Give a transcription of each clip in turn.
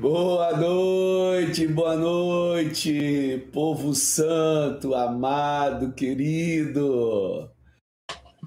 Boa noite, boa noite, povo santo, amado, querido.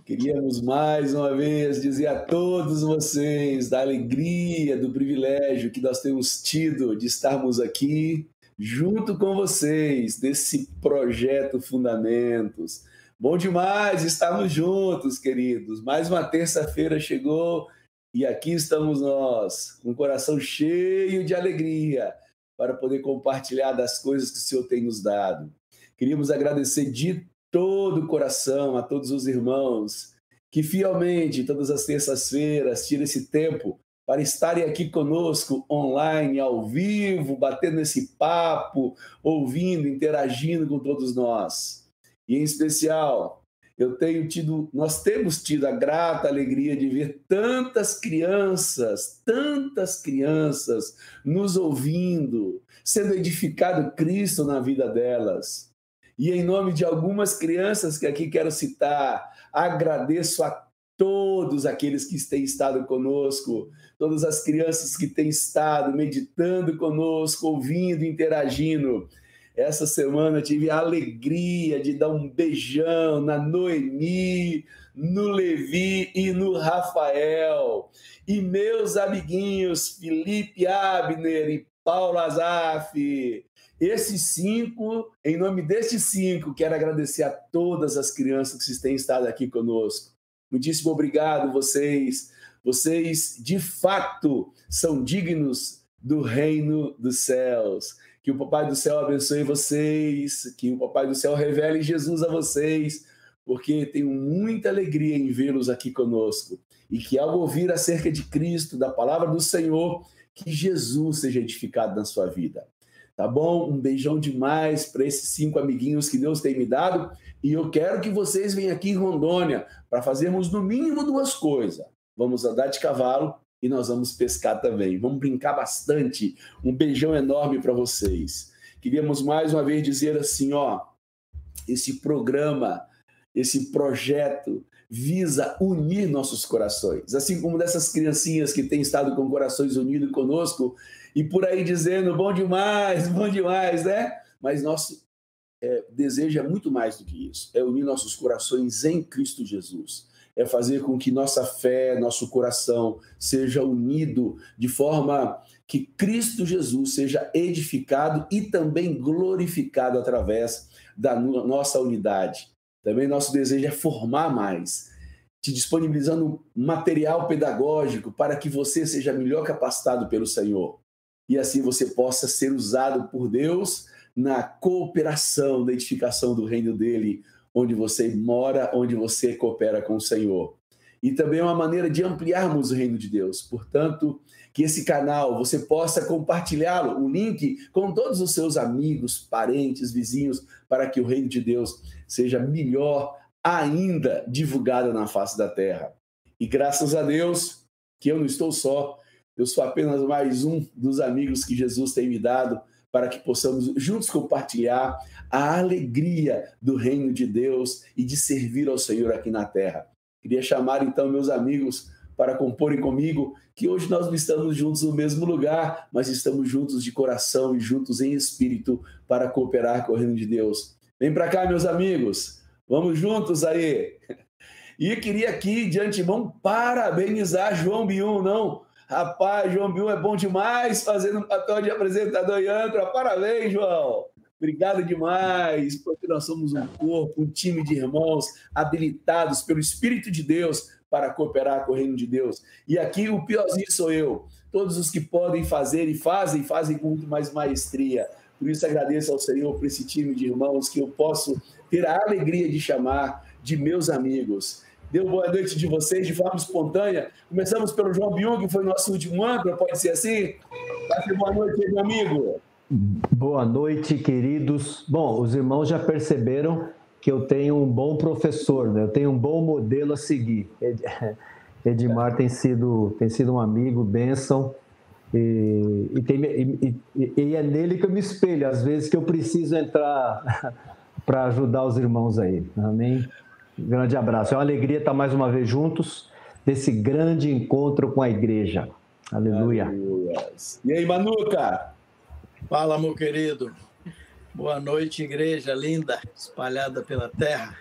Queríamos mais uma vez dizer a todos vocês da alegria, do privilégio que nós temos tido de estarmos aqui junto com vocês desse projeto Fundamentos. Bom demais estarmos juntos, queridos. Mais uma terça-feira chegou e aqui estamos nós, com o coração cheio de alegria, para poder compartilhar das coisas que o Senhor tem nos dado. Queríamos agradecer de todo o coração a todos os irmãos que fielmente, todas as terças-feiras, tiram esse tempo para estarem aqui conosco online, ao vivo, batendo esse papo, ouvindo, interagindo com todos nós. E em especial, eu tenho tido, nós temos tido a grata alegria de ver tantas crianças, tantas crianças nos ouvindo, sendo edificado Cristo na vida delas. E em nome de algumas crianças que aqui quero citar, agradeço a todos aqueles que têm estado conosco, todas as crianças que têm estado meditando conosco, ouvindo, interagindo. Essa semana tive a alegria de dar um beijão na Noemi, no Levi e no Rafael. E meus amiguinhos Felipe Abner e Paulo Azaf. Esses cinco, em nome destes cinco, quero agradecer a todas as crianças que têm estado aqui conosco. Muitíssimo obrigado, vocês. Vocês, de fato, são dignos do reino dos céus. Que o Papai do Céu abençoe vocês, que o Papai do Céu revele Jesus a vocês, porque tenho muita alegria em vê-los aqui conosco. E que ao ouvir acerca de Cristo, da palavra do Senhor, que Jesus seja edificado na sua vida. Tá bom? Um beijão demais para esses cinco amiguinhos que Deus tem me dado. E eu quero que vocês venham aqui em Rondônia para fazermos no mínimo duas coisas. Vamos andar de cavalo e nós vamos pescar também. Vamos brincar bastante. Um beijão enorme para vocês. Queríamos mais uma vez dizer assim, ó, esse programa, esse projeto visa unir nossos corações, assim como dessas criancinhas que têm estado com corações unidos conosco e por aí dizendo bom demais, bom demais, né? Mas nosso é, desejo é muito mais do que isso, é unir nossos corações em Cristo Jesus é fazer com que nossa fé, nosso coração seja unido de forma que Cristo Jesus seja edificado e também glorificado através da nossa unidade. Também nosso desejo é formar mais, te disponibilizando material pedagógico para que você seja melhor capacitado pelo Senhor. E assim você possa ser usado por Deus na cooperação, na edificação do reino dele, onde você mora, onde você coopera com o Senhor. E também é uma maneira de ampliarmos o reino de Deus. Portanto, que esse canal você possa compartilhá-lo, o link com todos os seus amigos, parentes, vizinhos, para que o reino de Deus seja melhor ainda divulgado na face da terra. E graças a Deus que eu não estou só, eu sou apenas mais um dos amigos que Jesus tem me dado para que possamos juntos compartilhar a alegria do reino de Deus e de servir ao Senhor aqui na terra. Queria chamar então meus amigos para comporem comigo que hoje nós não estamos juntos no mesmo lugar, mas estamos juntos de coração e juntos em espírito para cooperar com o reino de Deus. Vem para cá, meus amigos. Vamos juntos aí. E queria aqui, de antemão, parabenizar João Biun, não? Rapaz, João Biun é bom demais fazendo um papel de apresentador e âncora. Parabéns, João! Obrigado demais, porque nós somos um corpo, um time de irmãos habilitados pelo Espírito de Deus para cooperar com o reino de Deus. E aqui o piorzinho sou eu. Todos os que podem fazer e fazem, fazem com muito mais maestria. Por isso agradeço ao Senhor por esse time de irmãos que eu posso ter a alegria de chamar de meus amigos. Deu boa noite de vocês de forma espontânea. Começamos pelo João Biung, que foi nosso último âncora, pode ser assim? Boa noite, meu amigo. Boa noite, queridos. Bom, os irmãos já perceberam que eu tenho um bom professor, né? eu tenho um bom modelo a seguir. Edmar tem sido, tem sido um amigo, bênção, e, e, tem, e, e, é nele que eu me espelho, às vezes que eu preciso entrar para ajudar os irmãos aí. Amém? Grande abraço. É uma alegria estar mais uma vez juntos, desse grande encontro com a igreja. Aleluia. Aleluia. E aí, Manuca? Fala, meu querido. Boa noite, igreja linda, espalhada pela terra.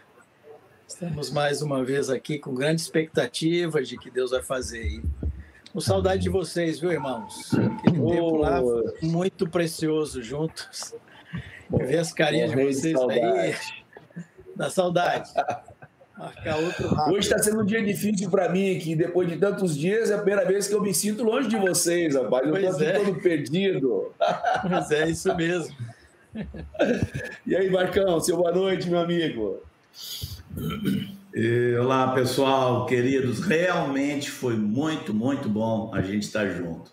Estamos mais uma vez aqui com grande expectativa de que Deus vai fazer aí. Com saudade de vocês, viu, irmãos? Aquele oh. tempo lá muito precioso juntos. Ver as carinhas de vocês de aí. Da saudade. Marcar outro rápido. Hoje está sendo um dia difícil para mim, que depois de tantos dias é a primeira vez que eu me sinto longe de vocês, rapaz. Eu estou é. todo perdido. Pois é, isso mesmo. E aí, Marcão, seu boa noite, meu amigo. Olá, pessoal, queridos. Realmente foi muito, muito bom a gente estar junto.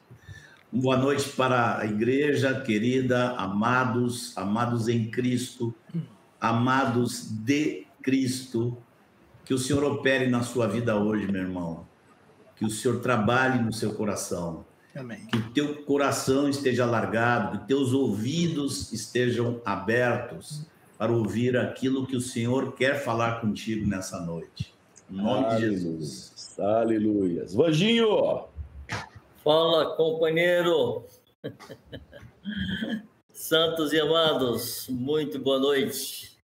Boa noite para a igreja querida, amados, amados em Cristo, amados de Cristo. Que o Senhor opere na sua vida hoje, meu irmão. Que o Senhor trabalhe no seu coração. Amém. Que o teu coração esteja alargado, que teus ouvidos estejam abertos para ouvir aquilo que o Senhor quer falar contigo nessa noite. Em nome Aleluia. de Jesus. Aleluia. Vanginho! Fala, companheiro! Santos e amados, muito boa noite.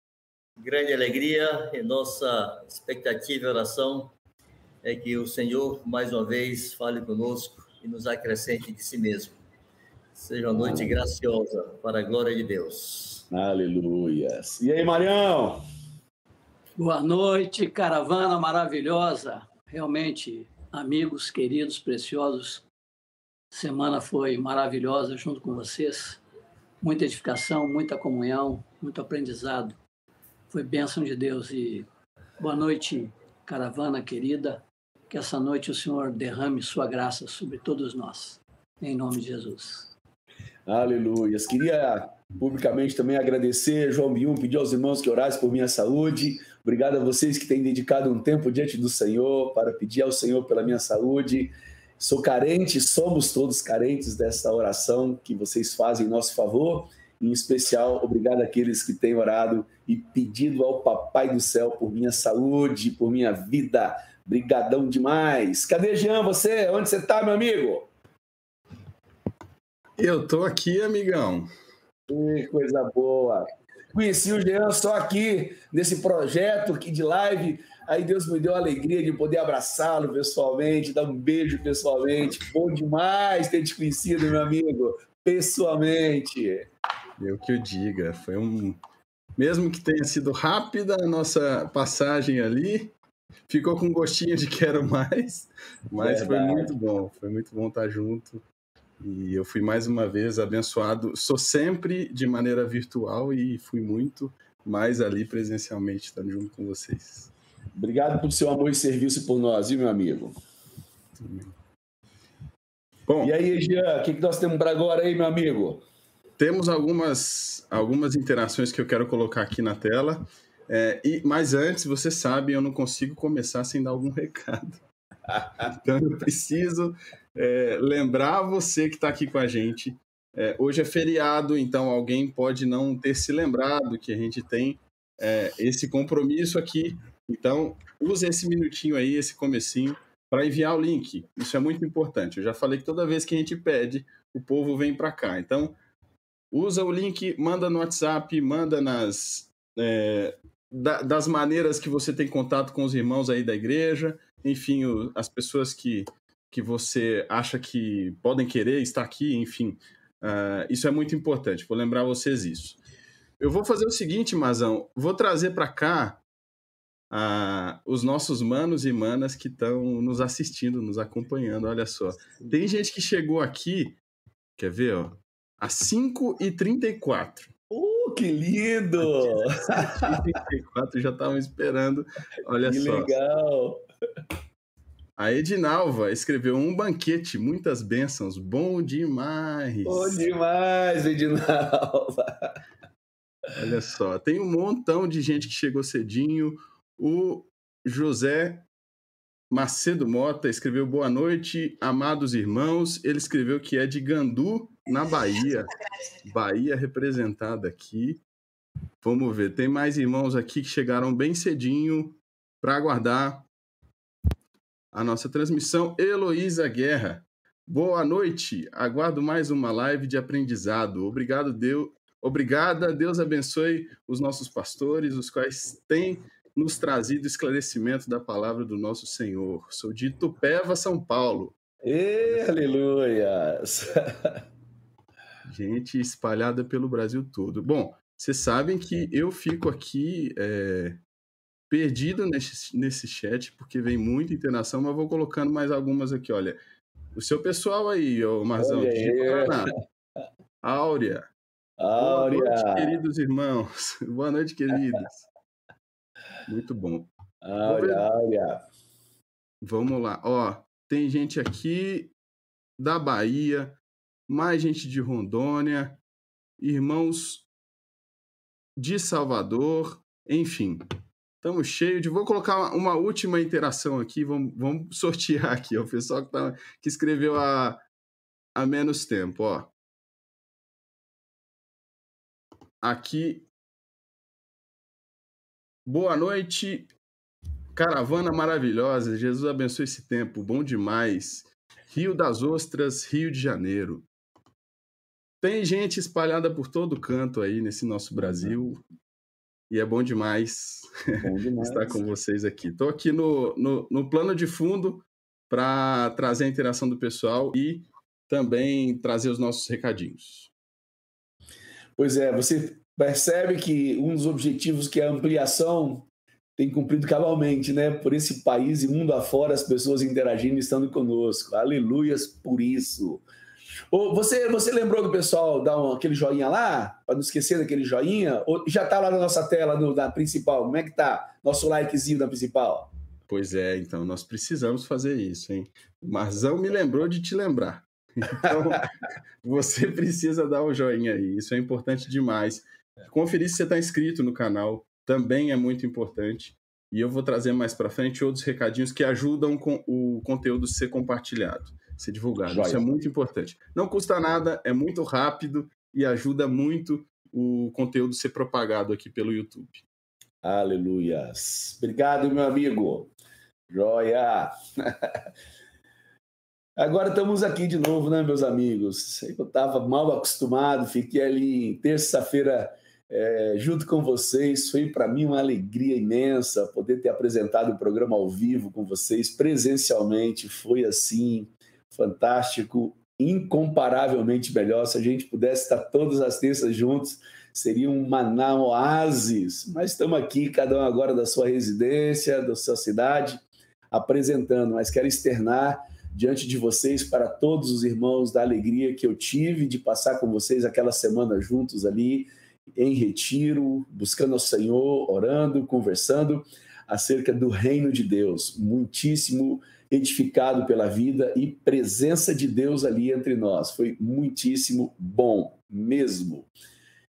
Grande alegria e nossa expectativa e oração é que o Senhor, mais uma vez, fale conosco e nos acrescente de si mesmo. Seja uma noite graciosa para a glória de Deus. Aleluia. E aí, Marião? Boa noite, caravana maravilhosa. Realmente, amigos, queridos, preciosos. Semana foi maravilhosa junto com vocês. Muita edificação, muita comunhão, muito aprendizado. Foi bênção de Deus e boa noite, caravana querida. Que essa noite o Senhor derrame sua graça sobre todos nós. Em nome de Jesus. Aleluia. Queria publicamente também agradecer, João Bium, pedir aos irmãos que orassem por minha saúde. Obrigado a vocês que têm dedicado um tempo diante do Senhor para pedir ao Senhor pela minha saúde. Sou carente, somos todos carentes dessa oração que vocês fazem em nosso favor. Em especial, obrigado àqueles que têm orado e pedido ao Papai do Céu por minha saúde, por minha vida. Brigadão demais. Cadê Jean, você? Onde você está, meu amigo? Eu tô aqui, amigão. Que coisa boa. Conheci o Jean só aqui, nesse projeto aqui de live. Aí Deus me deu a alegria de poder abraçá-lo pessoalmente, dar um beijo pessoalmente. Bom demais ter te conhecido, meu amigo, pessoalmente. Eu que o diga. Foi um. Mesmo que tenha sido rápida a nossa passagem ali, ficou com gostinho de quero mais, mas Verdade. foi muito bom, foi muito bom estar junto. E eu fui mais uma vez abençoado. Sou sempre de maneira virtual e fui muito mais ali presencialmente estando junto com vocês. Obrigado pelo seu amor e serviço por nós, viu, meu amigo? Bom, e aí, Jean, o que, que nós temos para agora aí, meu amigo? Temos algumas, algumas interações que eu quero colocar aqui na tela. É, e, mas antes, você sabe, eu não consigo começar sem dar algum recado. então eu preciso é, lembrar você que está aqui com a gente. É, hoje é feriado, então alguém pode não ter se lembrado que a gente tem é, esse compromisso aqui. Então, use esse minutinho aí, esse comecinho, para enviar o link. Isso é muito importante. Eu já falei que toda vez que a gente pede, o povo vem para cá. Então, usa o link, manda no WhatsApp, manda nas, é, da, das maneiras que você tem contato com os irmãos aí da igreja, enfim, o, as pessoas que, que você acha que podem querer estar aqui, enfim. Uh, isso é muito importante, vou lembrar vocês isso. Eu vou fazer o seguinte, Mazão, vou trazer para cá uh, os nossos manos e manas que estão nos assistindo, nos acompanhando, olha só. Tem gente que chegou aqui, quer ver, ó, às 5h34. Uh, que lindo! 34 já estavam esperando. Olha que só. Que legal! A Edinalva escreveu um banquete, muitas bênçãos, bom demais. Bom demais, Edinalva. Olha só, tem um montão de gente que chegou cedinho. O José Macedo Mota escreveu boa noite, amados irmãos. Ele escreveu que é de Gandu, na Bahia. Bahia representada aqui. Vamos ver, tem mais irmãos aqui que chegaram bem cedinho para aguardar a nossa transmissão. Heloísa Guerra. Boa noite. Aguardo mais uma live de aprendizado. Obrigado, Deus. Obrigada. Deus abençoe os nossos pastores, os quais têm nos trazido esclarecimento da palavra do nosso Senhor. Sou de Itupeva, São Paulo. E, aleluias! Gente espalhada pelo Brasil todo. Bom, vocês sabem que eu fico aqui é, perdido nesse, nesse chat, porque vem muita interação, mas vou colocando mais algumas aqui. Olha, o seu pessoal aí, ô Marzão. Áurea. Áurea. Boa noite, queridos irmãos. Boa noite, queridos. Muito bom. Áurea, Áurea. Vamos lá. Ó, tem gente aqui da Bahia, mais gente de Rondônia, irmãos de Salvador, enfim. Estamos cheios de. Vou colocar uma última interação aqui. Vamos, vamos sortear aqui. O pessoal que, tá, que escreveu há, há menos tempo. Ó. Aqui. Boa noite, Caravana maravilhosa, Jesus abençoe esse tempo, bom demais. Rio das Ostras, Rio de Janeiro. Tem gente espalhada por todo canto aí nesse nosso Brasil. E é bom demais, Bom demais. estar com vocês aqui. Estou aqui no, no, no plano de fundo para trazer a interação do pessoal e também trazer os nossos recadinhos. Pois é, você percebe que um dos objetivos que é a ampliação tem cumprido cabalmente, né? Por esse país e mundo afora, as pessoas interagindo e estando conosco. Aleluias por isso. Você, você lembrou do pessoal dar um, aquele joinha lá? Para não esquecer daquele joinha? Ou já está lá na nossa tela, no, na principal? Como é que tá? Nosso likezinho na principal? Pois é, então nós precisamos fazer isso, hein? Marzão me lembrou de te lembrar. Então, você precisa dar o joinha aí, isso é importante demais. Conferir se você está inscrito no canal também é muito importante. E eu vou trazer mais para frente outros recadinhos que ajudam com o conteúdo a ser compartilhado, ser divulgado. Joia. Isso é muito importante. Não custa nada, é muito rápido e ajuda muito o conteúdo ser propagado aqui pelo YouTube. Aleluias. Obrigado, meu amigo. Joia. Agora estamos aqui de novo, né, meus amigos? Eu estava mal acostumado, fiquei ali terça-feira é, junto com vocês. Foi para mim uma alegria imensa poder ter apresentado o programa ao vivo com vocês, presencialmente. Foi assim, fantástico, incomparavelmente melhor. Se a gente pudesse estar todas as terças juntos, seria um maná oásis. Mas estamos aqui, cada um agora da sua residência, da sua cidade, apresentando. Mas quero externar diante de vocês para todos os irmãos da alegria que eu tive de passar com vocês aquela semana juntos ali em retiro, buscando ao Senhor, orando, conversando acerca do reino de Deus. Muitíssimo edificado pela vida e presença de Deus ali entre nós. Foi muitíssimo bom mesmo.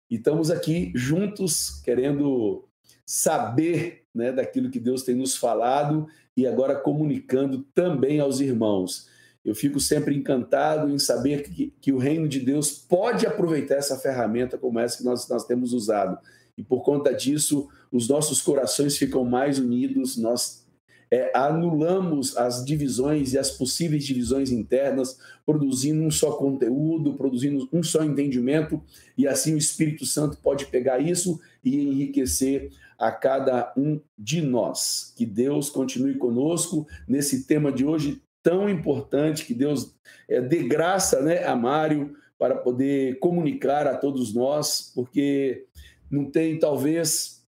E estamos aqui juntos querendo saber né, daquilo que Deus tem nos falado e agora comunicando também aos irmãos. Eu fico sempre encantado em saber que, que, o reino de Deus pode aproveitar essa ferramenta como essa que nós, nós temos usado. E por conta disso, os nossos corações ficam mais unidos, nós é, anulamos as divisões e as possíveis divisões internas, produzindo um só conteúdo, produzindo um só entendimento, e assim o Espírito Santo pode pegar isso e enriquecer a cada um de nós. Que Deus continue conosco nesse tema de hoje tão importante, que Deus é, dê graça né, a Mário para poder comunicar a todos nós, porque não tem talvez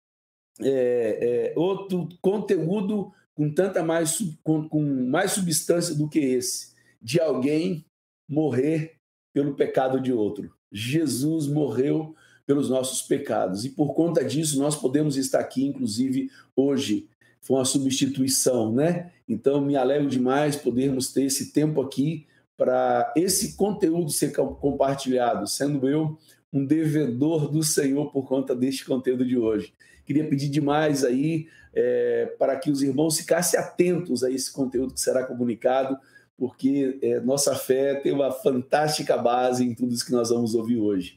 é, é, outro conteúdo com tanta mais com, com mais substância do que esse, de alguém morrer pelo pecado de outro. Jesus morreu pelos nossos pecados e por conta disso nós podemos estar aqui, inclusive hoje. Foi uma substituição, né? Então me alegro demais podermos ter esse tempo aqui para esse conteúdo ser compartilhado, sendo eu um devedor do Senhor por conta deste conteúdo de hoje. Queria pedir demais aí é, para que os irmãos ficassem atentos a esse conteúdo que será comunicado, porque é, nossa fé tem uma fantástica base em tudo isso que nós vamos ouvir hoje.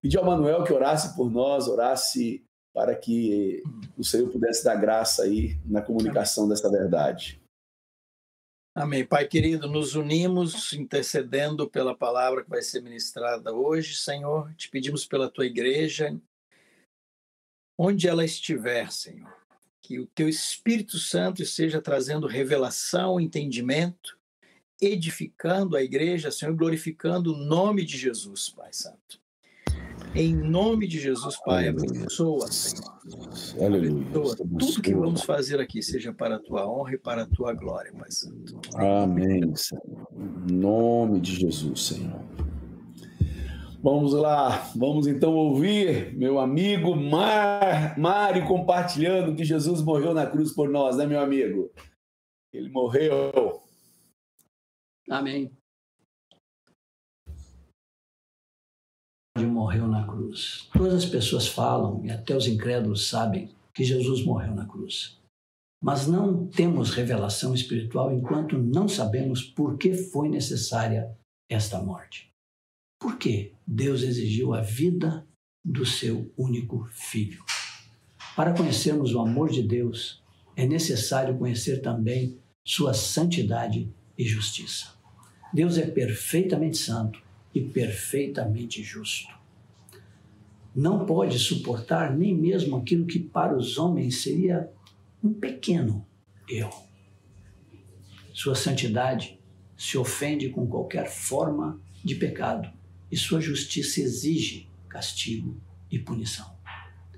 Pedir ao Manuel que orasse por nós, orasse para que o Senhor pudesse dar graça aí na comunicação dessa verdade. Amém. Pai querido, nos unimos intercedendo pela palavra que vai ser ministrada hoje, Senhor. Te pedimos pela tua igreja, onde ela estiver, Senhor, que o teu Espírito Santo esteja trazendo revelação, entendimento, edificando a igreja, Senhor, glorificando o nome de Jesus, Pai Santo. Em nome de Jesus, Pai, abençoa, Senhor. Aleluia. Abençoa. Tudo que vamos fazer aqui seja para a tua honra e para a tua glória, Pai Santo. Amém, Senhor. Em nome de Jesus, Senhor. Vamos lá, vamos então ouvir meu amigo Mar, Mário compartilhando que Jesus morreu na cruz por nós, né, meu amigo? Ele morreu. Amém. morreu na cruz. Todas as pessoas falam, e até os incrédulos sabem, que Jesus morreu na cruz. Mas não temos revelação espiritual enquanto não sabemos por que foi necessária esta morte. Por que Deus exigiu a vida do seu único filho? Para conhecermos o amor de Deus, é necessário conhecer também sua santidade e justiça. Deus é perfeitamente santo e perfeitamente justo não pode suportar nem mesmo aquilo que para os homens seria um pequeno erro. Sua santidade se ofende com qualquer forma de pecado e sua justiça exige castigo e punição.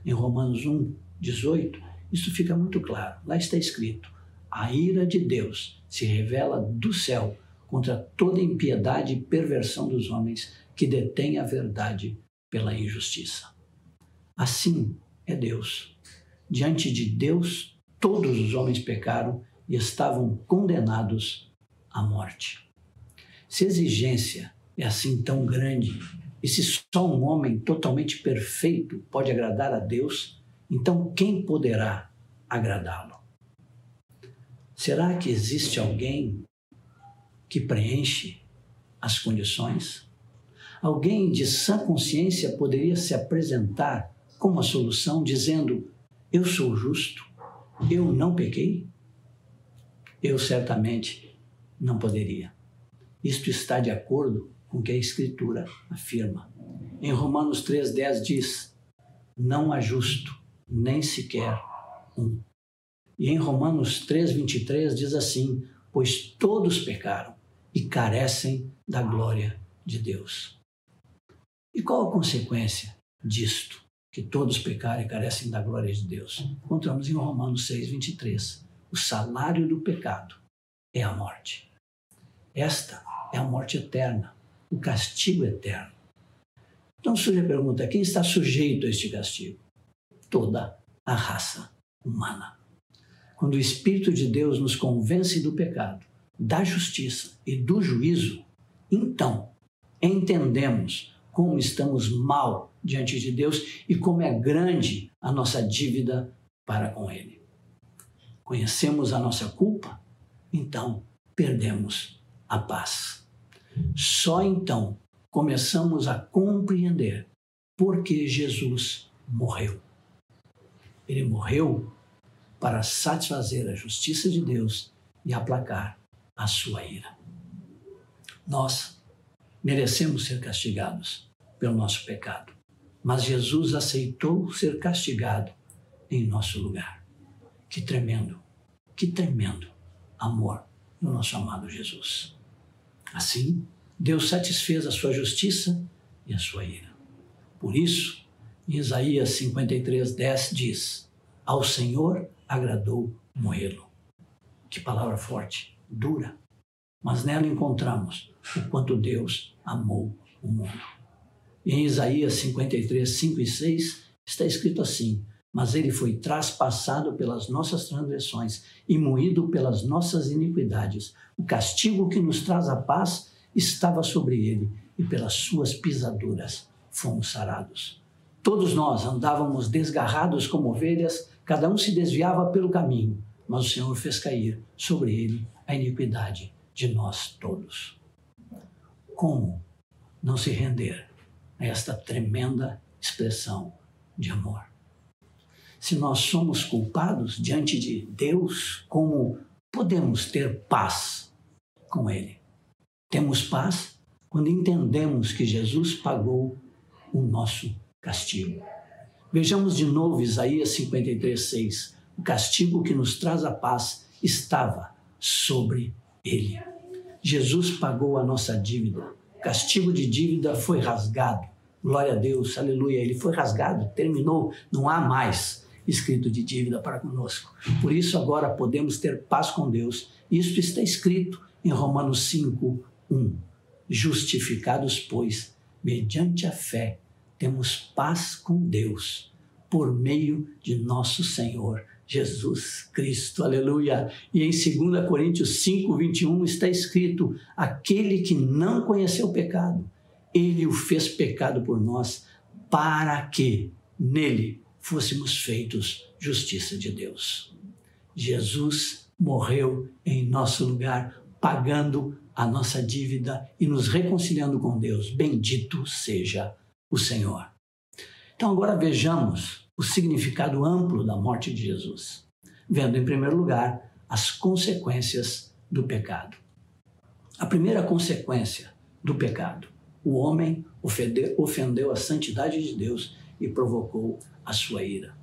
Em Romanos 1, 18, isso fica muito claro. Lá está escrito: a ira de Deus se revela do céu contra toda impiedade e perversão dos homens que detêm a verdade pela injustiça. Assim é Deus. Diante de Deus, todos os homens pecaram e estavam condenados à morte. Se a exigência é assim tão grande, e se só um homem totalmente perfeito pode agradar a Deus, então quem poderá agradá-lo? Será que existe alguém que preenche as condições? Alguém de sã consciência poderia se apresentar como a solução, dizendo: Eu sou justo, eu não pequei? Eu certamente não poderia. Isto está de acordo com o que a Escritura afirma. Em Romanos 3,10 diz: Não há justo, nem sequer um. E em Romanos 3,23 diz assim: Pois todos pecaram e carecem da glória de Deus. E qual a consequência disto? Que todos pecaram e carecem da glória de Deus. Encontramos em Romanos 6, 23. O salário do pecado é a morte. Esta é a morte eterna, o castigo eterno. Então surge a pergunta: quem está sujeito a este castigo? Toda a raça humana. Quando o Espírito de Deus nos convence do pecado, da justiça e do juízo, então entendemos como estamos mal diante de Deus e como é grande a nossa dívida para com Ele. Conhecemos a nossa culpa, então perdemos a paz. Só então começamos a compreender por que Jesus morreu. Ele morreu para satisfazer a justiça de Deus e aplacar a sua ira. Nós merecemos ser castigados pelo nosso pecado. Mas Jesus aceitou ser castigado em nosso lugar. Que tremendo, que tremendo amor no nosso amado Jesus. Assim, Deus satisfez a sua justiça e a sua ira. Por isso, em Isaías 53, 10 diz: Ao Senhor agradou moê-lo. Que palavra forte, dura, mas nela encontramos o quanto Deus amou o mundo. Em Isaías 53, 5 e 6 está escrito assim: Mas ele foi traspassado pelas nossas transgressões e moído pelas nossas iniquidades. O castigo que nos traz a paz estava sobre ele, e pelas suas pisaduras fomos sarados. Todos nós andávamos desgarrados como ovelhas, cada um se desviava pelo caminho, mas o Senhor fez cair sobre ele a iniquidade de nós todos como não se render a esta tremenda expressão de amor? Se nós somos culpados diante de Deus, como podemos ter paz com Ele. Temos paz quando entendemos que Jesus pagou o nosso castigo. Vejamos de novo Isaías 53, 6. O castigo que nos traz a paz estava sobre ele. Jesus pagou a nossa dívida. O castigo de dívida foi rasgado. Glória a Deus, aleluia. Ele foi rasgado, terminou, não há mais escrito de dívida para conosco. Por isso, agora podemos ter paz com Deus. Isto está escrito em Romanos 5, 1. Justificados, pois, mediante a fé, temos paz com Deus por meio de nosso Senhor Jesus Cristo. Aleluia. E em 2 Coríntios 5, 21 está escrito: aquele que não conheceu o pecado, ele o fez pecado por nós, para que nele fôssemos feitos justiça de Deus. Jesus morreu em nosso lugar, pagando a nossa dívida e nos reconciliando com Deus. Bendito seja o Senhor. Então, agora vejamos o significado amplo da morte de Jesus, vendo, em primeiro lugar, as consequências do pecado. A primeira consequência do pecado: o homem ofendeu a santidade de Deus e provocou a sua ira.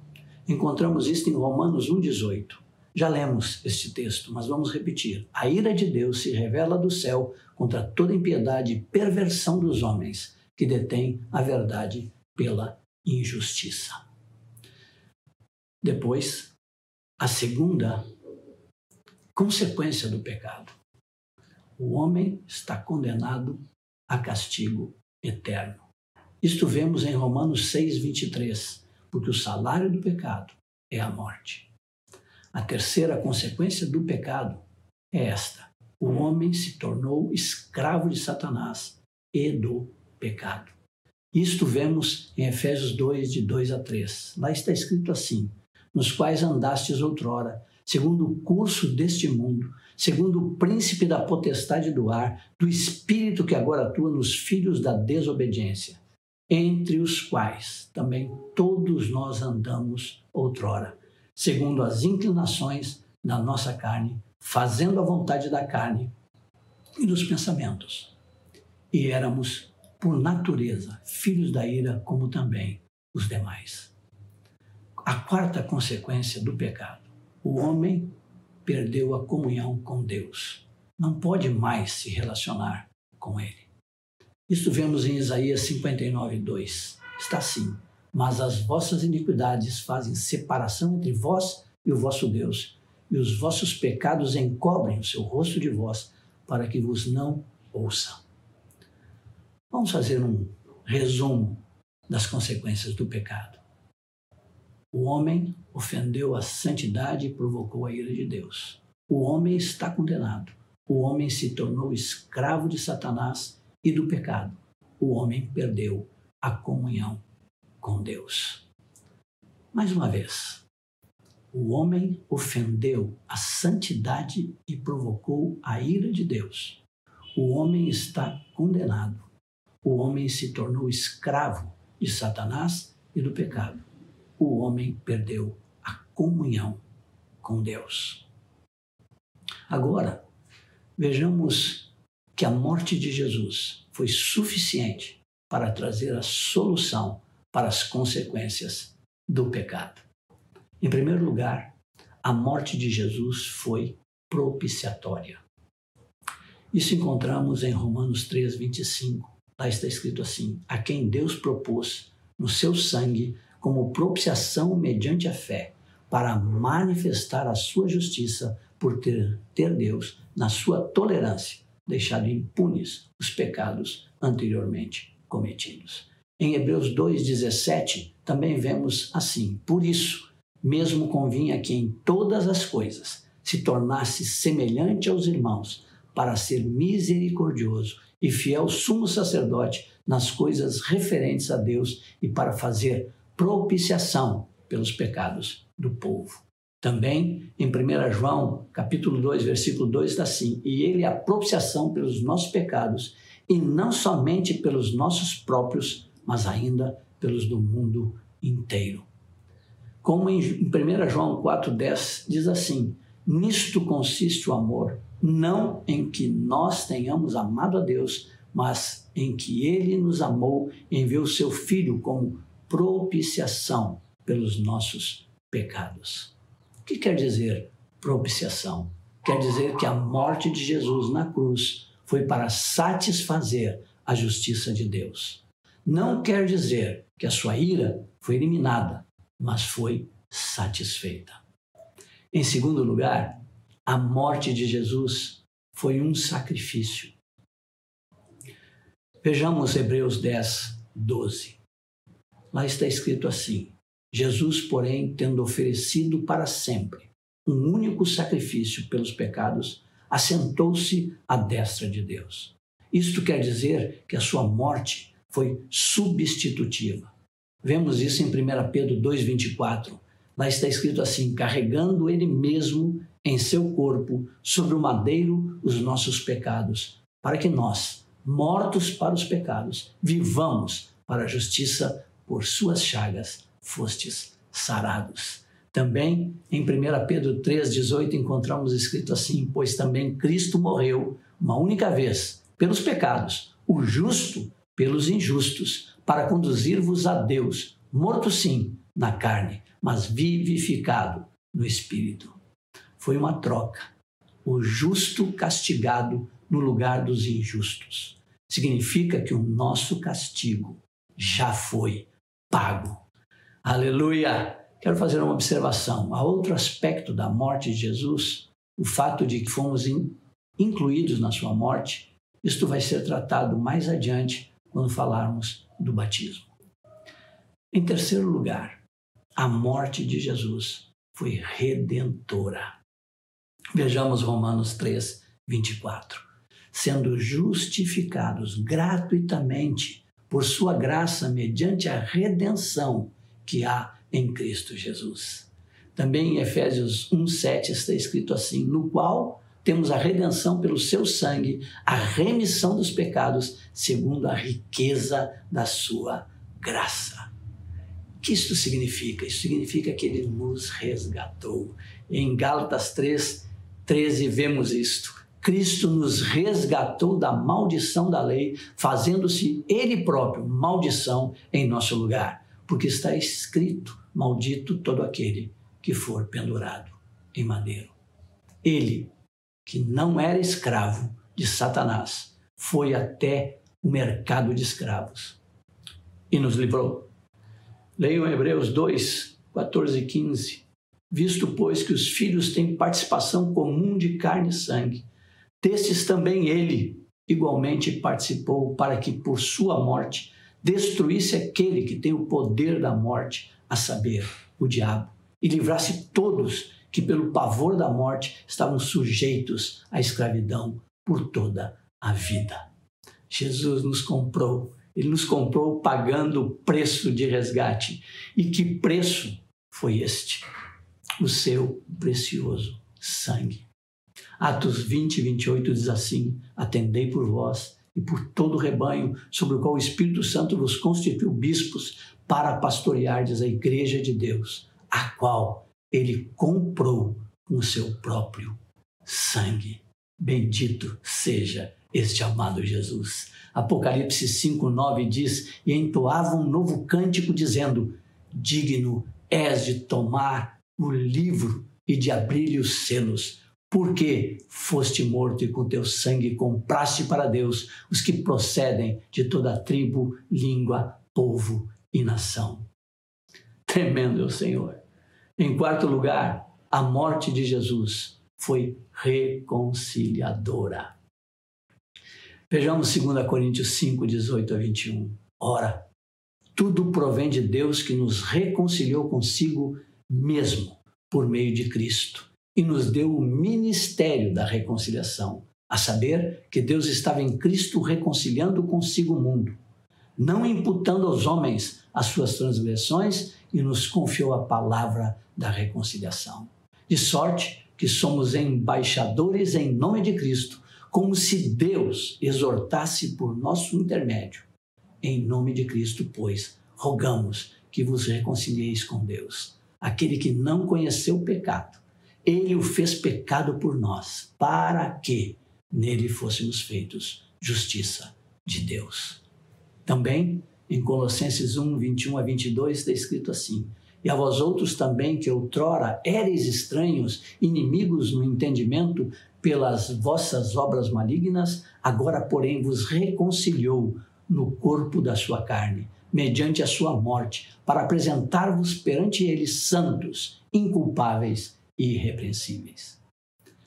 Encontramos isso em Romanos 1,18. Já lemos este texto, mas vamos repetir. A ira de Deus se revela do céu contra toda impiedade e perversão dos homens que detêm a verdade pela injustiça. Depois, a segunda consequência do pecado. O homem está condenado a castigo eterno. Isto vemos em Romanos 6, 23, porque o salário do pecado é a morte. A terceira consequência do pecado é esta: o homem se tornou escravo de Satanás e do pecado. Isto vemos em Efésios 2, de 2 a 3. Lá está escrito assim: Nos quais andastes outrora, segundo o curso deste mundo, segundo o príncipe da potestade do ar, do espírito que agora atua nos filhos da desobediência, entre os quais também todos nós andamos outrora, segundo as inclinações da nossa carne, fazendo a vontade da carne e dos pensamentos. E éramos por natureza, filhos da ira, como também os demais. A quarta consequência do pecado: o homem perdeu a comunhão com Deus. Não pode mais se relacionar com Ele. Isto vemos em Isaías 59, 2. Está assim: Mas as vossas iniquidades fazem separação entre vós e o vosso Deus, e os vossos pecados encobrem o seu rosto de vós, para que vos não ouçam. Vamos fazer um resumo das consequências do pecado. O homem ofendeu a santidade e provocou a ira de Deus. O homem está condenado. O homem se tornou escravo de Satanás e do pecado. O homem perdeu a comunhão com Deus. Mais uma vez, o homem ofendeu a santidade e provocou a ira de Deus. O homem está condenado o homem se tornou escravo de Satanás e do pecado. O homem perdeu a comunhão com Deus. Agora, vejamos que a morte de Jesus foi suficiente para trazer a solução para as consequências do pecado. Em primeiro lugar, a morte de Jesus foi propiciatória. Isso encontramos em Romanos 3, 25, Lá está escrito assim: a quem Deus propôs no seu sangue como propiciação mediante a fé, para manifestar a sua justiça por ter, ter Deus, na sua tolerância, deixado impunes os pecados anteriormente cometidos. Em Hebreus 2,17 também vemos assim: Por isso, mesmo convinha que em todas as coisas se tornasse semelhante aos irmãos, para ser misericordioso e fiel sumo sacerdote nas coisas referentes a Deus e para fazer propiciação pelos pecados do povo. Também em 1 João, capítulo 2, versículo 2 está assim: "E ele é a propiciação pelos nossos pecados, e não somente pelos nossos próprios, mas ainda pelos do mundo inteiro." Como em 1 João 4:10 diz assim: Nisto consiste o amor, não em que nós tenhamos amado a Deus, mas em que ele nos amou e enviou seu Filho como propiciação pelos nossos pecados. Que quer dizer propiciação? Quer dizer que a morte de Jesus na cruz foi para satisfazer a justiça de Deus. Não quer dizer que a sua ira foi eliminada, mas foi satisfeita. Em segundo lugar, a morte de Jesus foi um sacrifício. Vejamos Hebreus 10, 12. Lá está escrito assim: Jesus, porém, tendo oferecido para sempre um único sacrifício pelos pecados, assentou-se à destra de Deus. Isto quer dizer que a sua morte foi substitutiva. Vemos isso em 1 Pedro 2,24. Lá está escrito assim: carregando ele mesmo em seu corpo sobre o madeiro os nossos pecados, para que nós, mortos para os pecados, vivamos para a justiça, por suas chagas fostes sarados. Também em 1 Pedro 3,18 encontramos escrito assim: Pois também Cristo morreu uma única vez pelos pecados, o justo pelos injustos, para conduzir-vos a Deus, morto sim na carne, mas vivificado no espírito. Foi uma troca. O justo castigado no lugar dos injustos. Significa que o nosso castigo já foi pago. Aleluia! Quero fazer uma observação. Há outro aspecto da morte de Jesus, o fato de que fomos in, incluídos na sua morte. Isto vai ser tratado mais adiante quando falarmos do batismo. Em terceiro lugar, a morte de Jesus foi redentora. Vejamos Romanos 3, 24 sendo justificados gratuitamente por sua graça mediante a redenção que há em Cristo Jesus. Também em Efésios 1:7 está escrito assim: no qual temos a redenção pelo seu sangue, a remissão dos pecados, segundo a riqueza da sua graça. O que isso significa? Isso significa que ele nos resgatou. Em Gálatas 3, 13 vemos isto Cristo nos resgatou da maldição da lei, fazendo-se Ele próprio maldição em nosso lugar, porque está escrito: Maldito todo aquele que for pendurado em madeiro. Ele, que não era escravo de Satanás, foi até o mercado de escravos e nos livrou. Leiam Hebreus 2, 14 e 15. Visto, pois, que os filhos têm participação comum de carne e sangue, Destes também ele igualmente participou para que por sua morte destruísse aquele que tem o poder da morte, a saber, o diabo, e livrasse todos que pelo pavor da morte estavam sujeitos à escravidão por toda a vida. Jesus nos comprou, ele nos comprou pagando o preço de resgate. E que preço foi este? O seu precioso sangue. Atos 20 e 28 diz assim: Atendei por vós e por todo o rebanho sobre o qual o Espírito Santo vos constituiu bispos para pastoreardes a igreja de Deus, a qual ele comprou com o seu próprio sangue. Bendito seja este amado Jesus. Apocalipse 5, 9 diz: E entoava um novo cântico, dizendo: Digno és de tomar o livro e de abrir-lhe os selos porque foste morto e com teu sangue compraste para Deus os que procedem de toda tribo, língua, povo e nação. Tremendo é o Senhor. Em quarto lugar, a morte de Jesus foi reconciliadora. Vejamos 2 Coríntios 5, 18 a 21. Ora, tudo provém de Deus que nos reconciliou consigo mesmo por meio de Cristo e nos deu o ministério da reconciliação, a saber que Deus estava em Cristo reconciliando consigo o mundo, não imputando aos homens as suas transgressões e nos confiou a palavra da reconciliação. De sorte que somos embaixadores em nome de Cristo, como se Deus exortasse por nosso intermédio. Em nome de Cristo, pois, rogamos que vos reconcilieis com Deus. Aquele que não conheceu o pecado, Ele o fez pecado por nós, para que nele fôssemos feitos justiça de Deus. Também em Colossenses 1, 21 a 22 está escrito assim: E a vós outros também, que outrora éreis estranhos, inimigos no entendimento, pelas vossas obras malignas, agora, porém, vos reconciliou no corpo da sua carne, mediante a sua morte, para apresentar-vos perante ele santos, inculpáveis irrepreensíveis.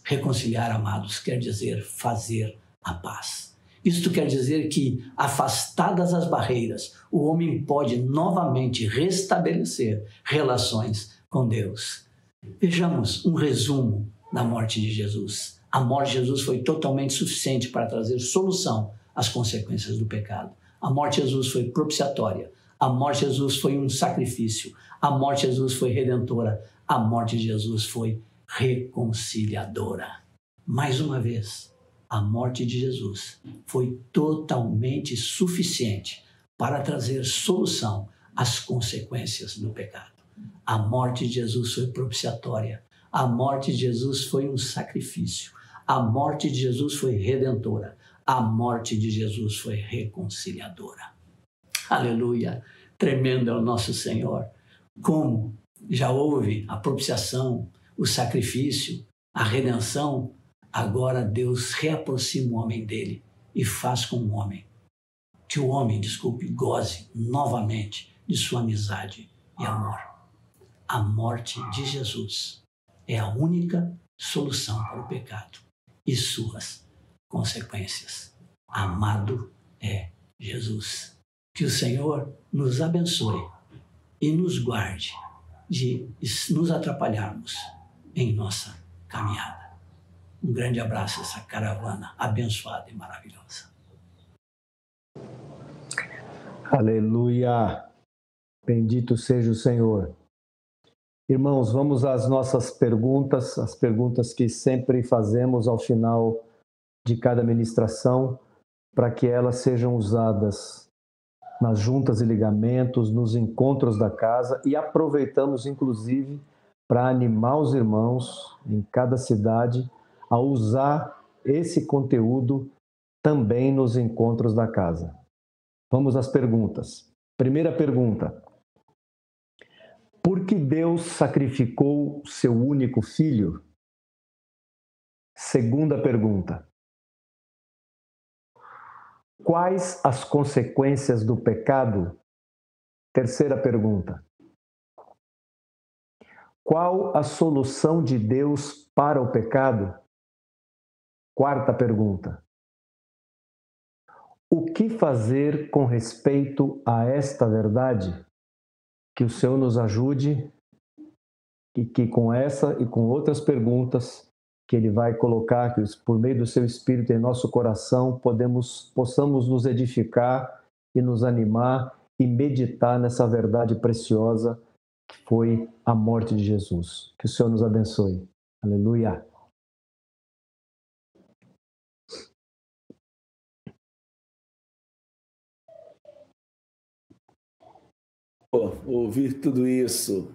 Reconciliar, amados, quer dizer fazer a paz. Isto quer dizer que, afastadas as barreiras, o homem pode novamente restabelecer relações com Deus. Vejamos um resumo da morte de Jesus. A morte de Jesus foi totalmente suficiente para trazer solução às consequências do pecado. A morte de Jesus foi propiciatória. A morte de Jesus foi um sacrifício. A morte de Jesus foi redentora. A morte de Jesus foi reconciliadora. Mais uma vez, a morte de Jesus foi totalmente suficiente para trazer solução às consequências do pecado. A morte de Jesus foi propiciatória. A morte de Jesus foi um sacrifício. A morte de Jesus foi redentora. A morte de Jesus foi reconciliadora. Aleluia! Tremendo é o nosso Senhor. Como já houve a propiciação, o sacrifício, a redenção, agora Deus reaproxima o homem dele e faz com o homem que o homem, desculpe, goze novamente de sua amizade e amor. A morte de Jesus é a única solução para o pecado e suas consequências. Amado é Jesus. Que o Senhor nos abençoe e nos guarde de nos atrapalharmos em nossa caminhada. Um grande abraço a essa caravana abençoada e maravilhosa. Aleluia! Bendito seja o Senhor. Irmãos, vamos às nossas perguntas, as perguntas que sempre fazemos ao final de cada ministração, para que elas sejam usadas nas juntas e ligamentos, nos encontros da casa e aproveitamos inclusive para animar os irmãos em cada cidade a usar esse conteúdo também nos encontros da casa. Vamos às perguntas. Primeira pergunta: por que Deus sacrificou seu único filho? Segunda pergunta. Quais as consequências do pecado? Terceira pergunta. Qual a solução de Deus para o pecado? Quarta pergunta. O que fazer com respeito a esta verdade? Que o Senhor nos ajude e que com essa e com outras perguntas que Ele vai colocar, que por meio do Seu Espírito em nosso coração, podemos, possamos nos edificar e nos animar e meditar nessa verdade preciosa que foi a morte de Jesus. Que o Senhor nos abençoe. Aleluia. ouvir tudo isso,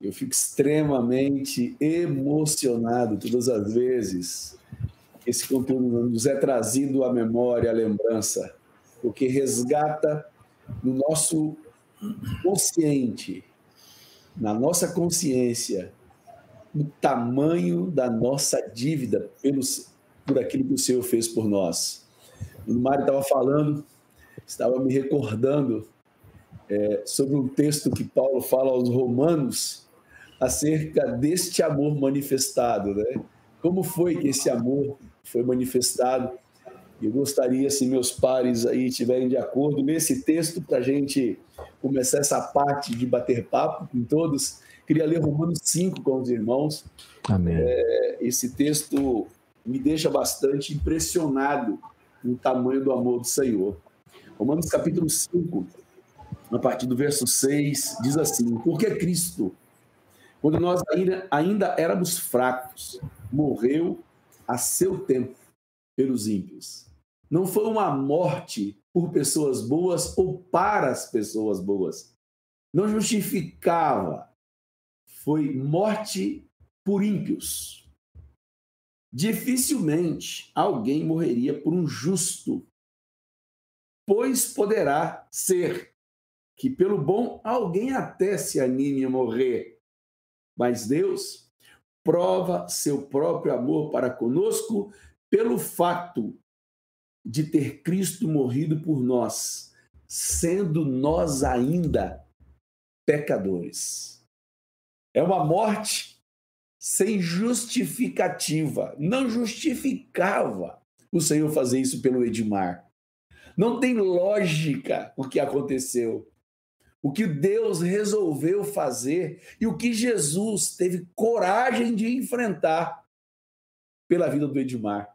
eu fico extremamente emocionado todas as vezes que esse conteúdo nos é trazido à memória, à lembrança, porque resgata no nosso consciente, na nossa consciência, o tamanho da nossa dívida pelos, por aquilo que o Senhor fez por nós. O Mário estava falando, estava me recordando é, sobre um texto que Paulo fala aos Romanos acerca deste amor manifestado, né? Como foi que esse amor foi manifestado? Eu gostaria, se meus pares aí estiverem de acordo nesse texto, para a gente começar essa parte de bater papo com todos. Queria ler Romanos 5 com os irmãos. Amém. É, esse texto me deixa bastante impressionado com o tamanho do amor do Senhor. Romanos capítulo 5, a partir do verso 6, diz assim: Porque Cristo, quando nós ainda, ainda éramos fracos, morreu a seu tempo pelos ímpios. Não foi uma morte por pessoas boas ou para as pessoas boas. Não justificava. Foi morte por ímpios. Dificilmente alguém morreria por um justo, pois poderá ser que pelo bom alguém até se anime a morrer. Mas Deus prova seu próprio amor para conosco pelo fato de ter Cristo morrido por nós, sendo nós ainda pecadores. É uma morte sem justificativa. Não justificava o Senhor fazer isso pelo Edmar. Não tem lógica o que aconteceu. O que Deus resolveu fazer e o que Jesus teve coragem de enfrentar pela vida do Edmar.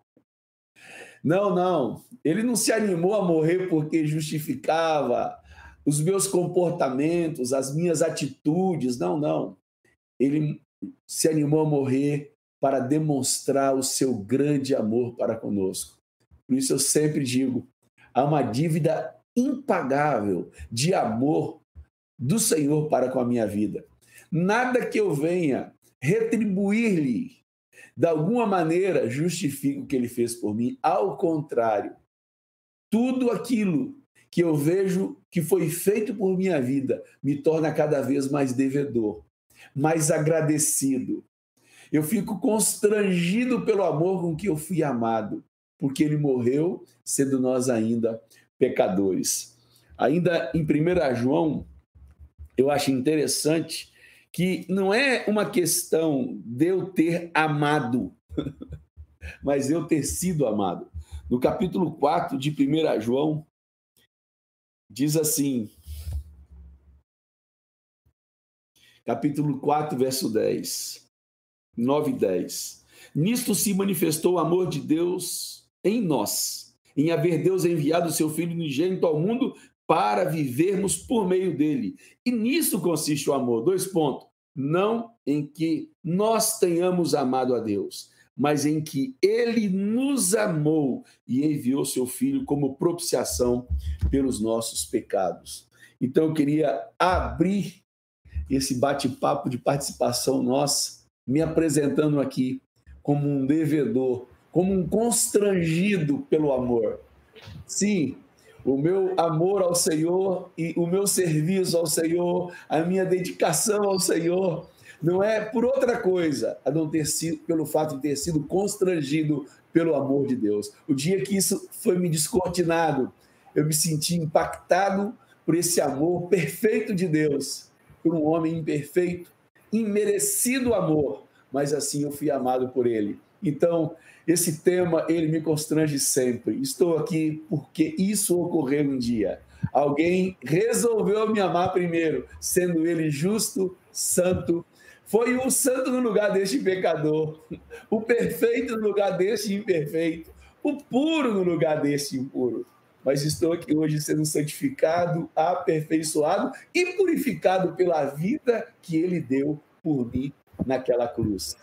Não, não. Ele não se animou a morrer porque justificava os meus comportamentos, as minhas atitudes. Não, não. Ele se animou a morrer para demonstrar o seu grande amor para conosco. Por isso eu sempre digo: há uma dívida impagável de amor do Senhor para com a minha vida. Nada que eu venha retribuir-lhe de alguma maneira justifica o que ele fez por mim. Ao contrário, tudo aquilo que eu vejo que foi feito por minha vida me torna cada vez mais devedor, mais agradecido. Eu fico constrangido pelo amor com que eu fui amado, porque ele morreu sendo nós ainda pecadores. Ainda em 1 João, eu acho interessante que não é uma questão de eu ter amado, mas eu ter sido amado. No capítulo 4 de 1 João, diz assim, capítulo 4, verso 10, 9 e 10. Nisto se manifestou o amor de Deus em nós, em haver Deus enviado o seu Filho unigênito ao mundo para vivermos por meio dele. E nisso consiste o amor. Dois pontos. Não em que nós tenhamos amado a Deus, mas em que ele nos amou e enviou seu filho como propiciação pelos nossos pecados. Então eu queria abrir esse bate-papo de participação nossa, me apresentando aqui como um devedor, como um constrangido pelo amor. Sim, o meu amor ao Senhor e o meu serviço ao Senhor, a minha dedicação ao Senhor, não é por outra coisa, a não ter sido pelo fato de ter sido constrangido pelo amor de Deus. O dia que isso foi me descortinado, eu me senti impactado por esse amor perfeito de Deus, por um homem imperfeito, imerecido amor, mas assim eu fui amado por ele. Então, esse tema, ele me constrange sempre. Estou aqui porque isso ocorreu um dia. Alguém resolveu me amar primeiro, sendo ele justo, santo. Foi o santo no lugar deste pecador, o perfeito no lugar deste imperfeito, o puro no lugar deste impuro. Mas estou aqui hoje sendo santificado, aperfeiçoado e purificado pela vida que ele deu por mim naquela cruz.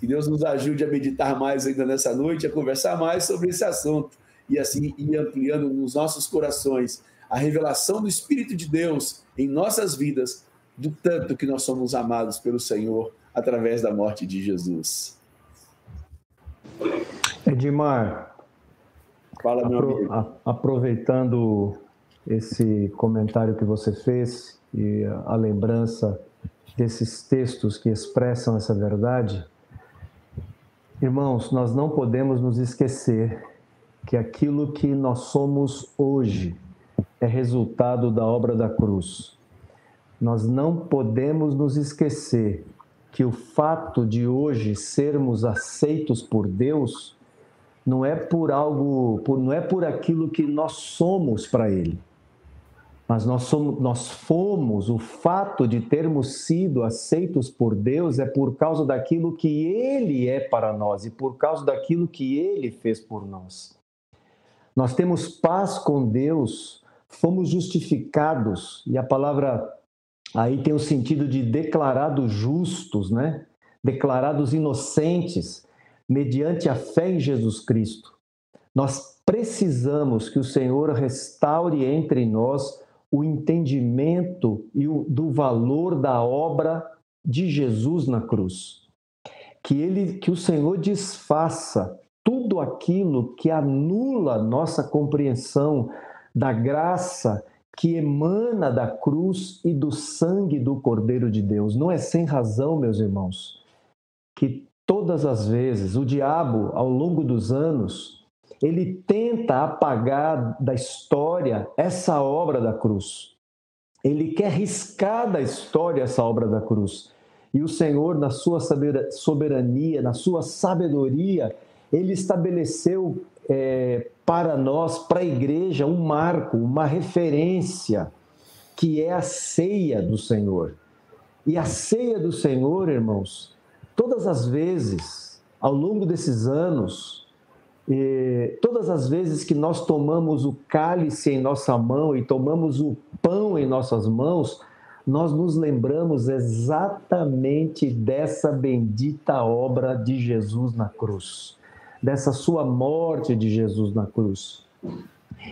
Que Deus nos ajude a meditar mais ainda nessa noite, a conversar mais sobre esse assunto e assim ir ampliando nos nossos corações a revelação do Espírito de Deus em nossas vidas, do tanto que nós somos amados pelo Senhor através da morte de Jesus. Edmar, Fala, meu apro amigo. aproveitando esse comentário que você fez e a lembrança desses textos que expressam essa verdade, Irmãos, nós não podemos nos esquecer que aquilo que nós somos hoje é resultado da obra da cruz. Nós não podemos nos esquecer que o fato de hoje sermos aceitos por Deus não é por algo, não é por aquilo que nós somos para Ele mas nós, somos, nós fomos, o fato de termos sido aceitos por Deus é por causa daquilo que Ele é para nós e por causa daquilo que Ele fez por nós. Nós temos paz com Deus, fomos justificados, e a palavra aí tem o sentido de declarados justos, né? Declarados inocentes, mediante a fé em Jesus Cristo. Nós precisamos que o Senhor restaure entre nós o entendimento e o, do valor da obra de Jesus na cruz. que ele que o Senhor desfaça tudo aquilo que anula nossa compreensão da graça que emana da cruz e do sangue do Cordeiro de Deus. Não é sem razão, meus irmãos, que todas as vezes o diabo, ao longo dos anos, ele tenta apagar da história essa obra da cruz. Ele quer riscar da história essa obra da cruz. E o Senhor, na sua soberania, na sua sabedoria, ele estabeleceu é, para nós, para a igreja, um marco, uma referência, que é a ceia do Senhor. E a ceia do Senhor, irmãos, todas as vezes, ao longo desses anos, todas as vezes que nós tomamos o cálice em nossa mão e tomamos o pão em nossas mãos, nós nos lembramos exatamente dessa bendita obra de Jesus na cruz dessa sua morte de Jesus na cruz.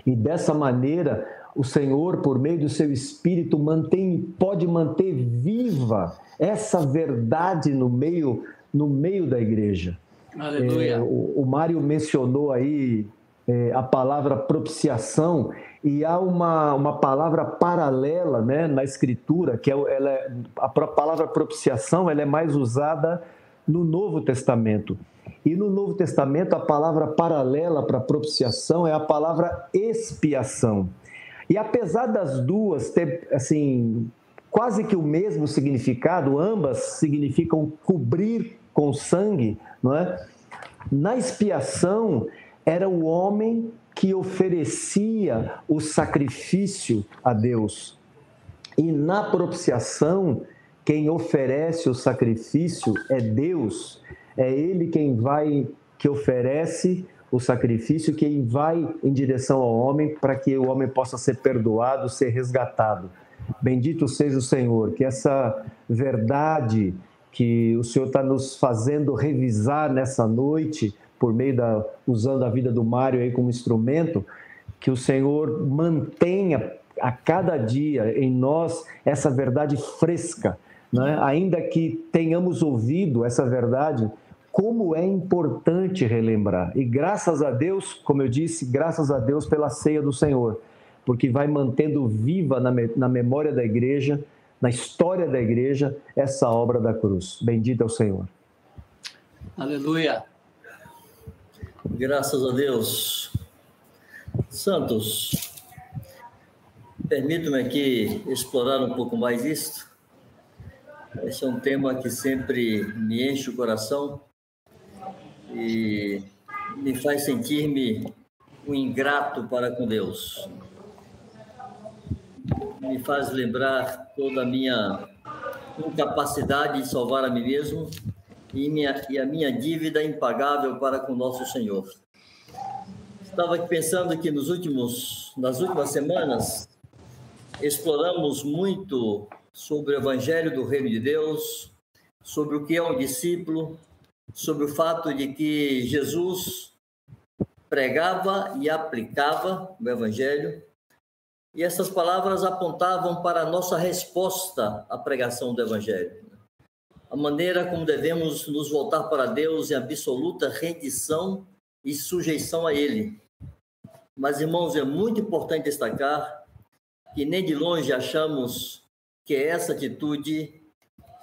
E dessa maneira, o Senhor, por meio do seu Espírito, mantém, pode manter viva essa verdade no meio, no meio da igreja. Aleluia. É, o, o Mário mencionou aí é, a palavra propiciação e há uma, uma palavra paralela né, na escritura que é, ela é, a palavra propiciação ela é mais usada no Novo Testamento e no Novo Testamento, a palavra paralela para propiciação é a palavra expiação. E apesar das duas ter, assim, quase que o mesmo significado, ambas significam cobrir com sangue, não é? Na expiação, era o homem que oferecia o sacrifício a Deus. E na propiciação, quem oferece o sacrifício é Deus é ele quem vai, que oferece o sacrifício, quem vai em direção ao homem para que o homem possa ser perdoado, ser resgatado. Bendito seja o Senhor, que essa verdade que o Senhor está nos fazendo revisar nessa noite, por meio da usando a vida do Mário aí como instrumento, que o Senhor mantenha a cada dia em nós essa verdade fresca, né? ainda que tenhamos ouvido essa verdade como é importante relembrar. E graças a Deus, como eu disse, graças a Deus pela ceia do Senhor, porque vai mantendo viva na, na memória da igreja, na história da igreja, essa obra da cruz. Bendito é o Senhor. Aleluia. Graças a Deus. Santos, permita-me aqui explorar um pouco mais isto. Esse é um tema que sempre me enche o coração e me faz sentir-me um ingrato para com Deus. Me faz lembrar toda a minha incapacidade de salvar a mim mesmo e, minha, e a minha dívida impagável para com nosso Senhor. Estava pensando que nos últimos, nas últimas semanas exploramos muito sobre o Evangelho do Reino de Deus, sobre o que é um discípulo, sobre o fato de que Jesus pregava e aplicava o Evangelho, e essas palavras apontavam para a nossa resposta à pregação do Evangelho. A maneira como devemos nos voltar para Deus em absoluta rendição e sujeição a Ele. Mas, irmãos, é muito importante destacar que nem de longe achamos que é essa atitude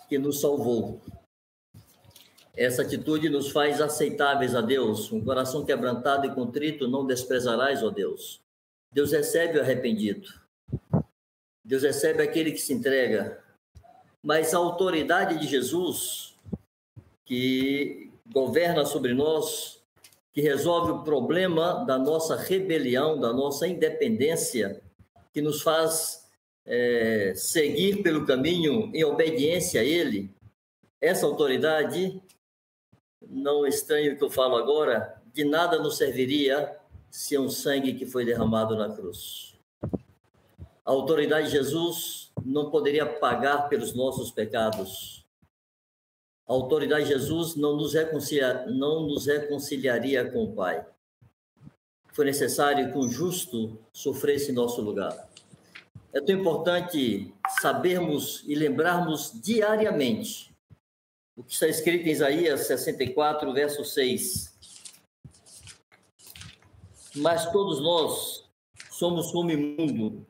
que nos salvou. Essa atitude nos faz aceitáveis a Deus. Um coração quebrantado e contrito não desprezarás, ó Deus. Deus recebe o arrependido. Deus recebe aquele que se entrega. Mas a autoridade de Jesus, que governa sobre nós, que resolve o problema da nossa rebelião, da nossa independência, que nos faz é, seguir pelo caminho em obediência a Ele, essa autoridade não estranho o que eu falo agora, de nada nos serviria se é um sangue que foi derramado na cruz. A autoridade de Jesus não poderia pagar pelos nossos pecados. A autoridade de Jesus não nos, reconcilia, não nos reconciliaria com o Pai. Foi necessário que um justo sofresse em nosso lugar. É tão importante sabermos e lembrarmos diariamente o que está escrito em Isaías 64, verso 6. Mas todos nós somos como imundo,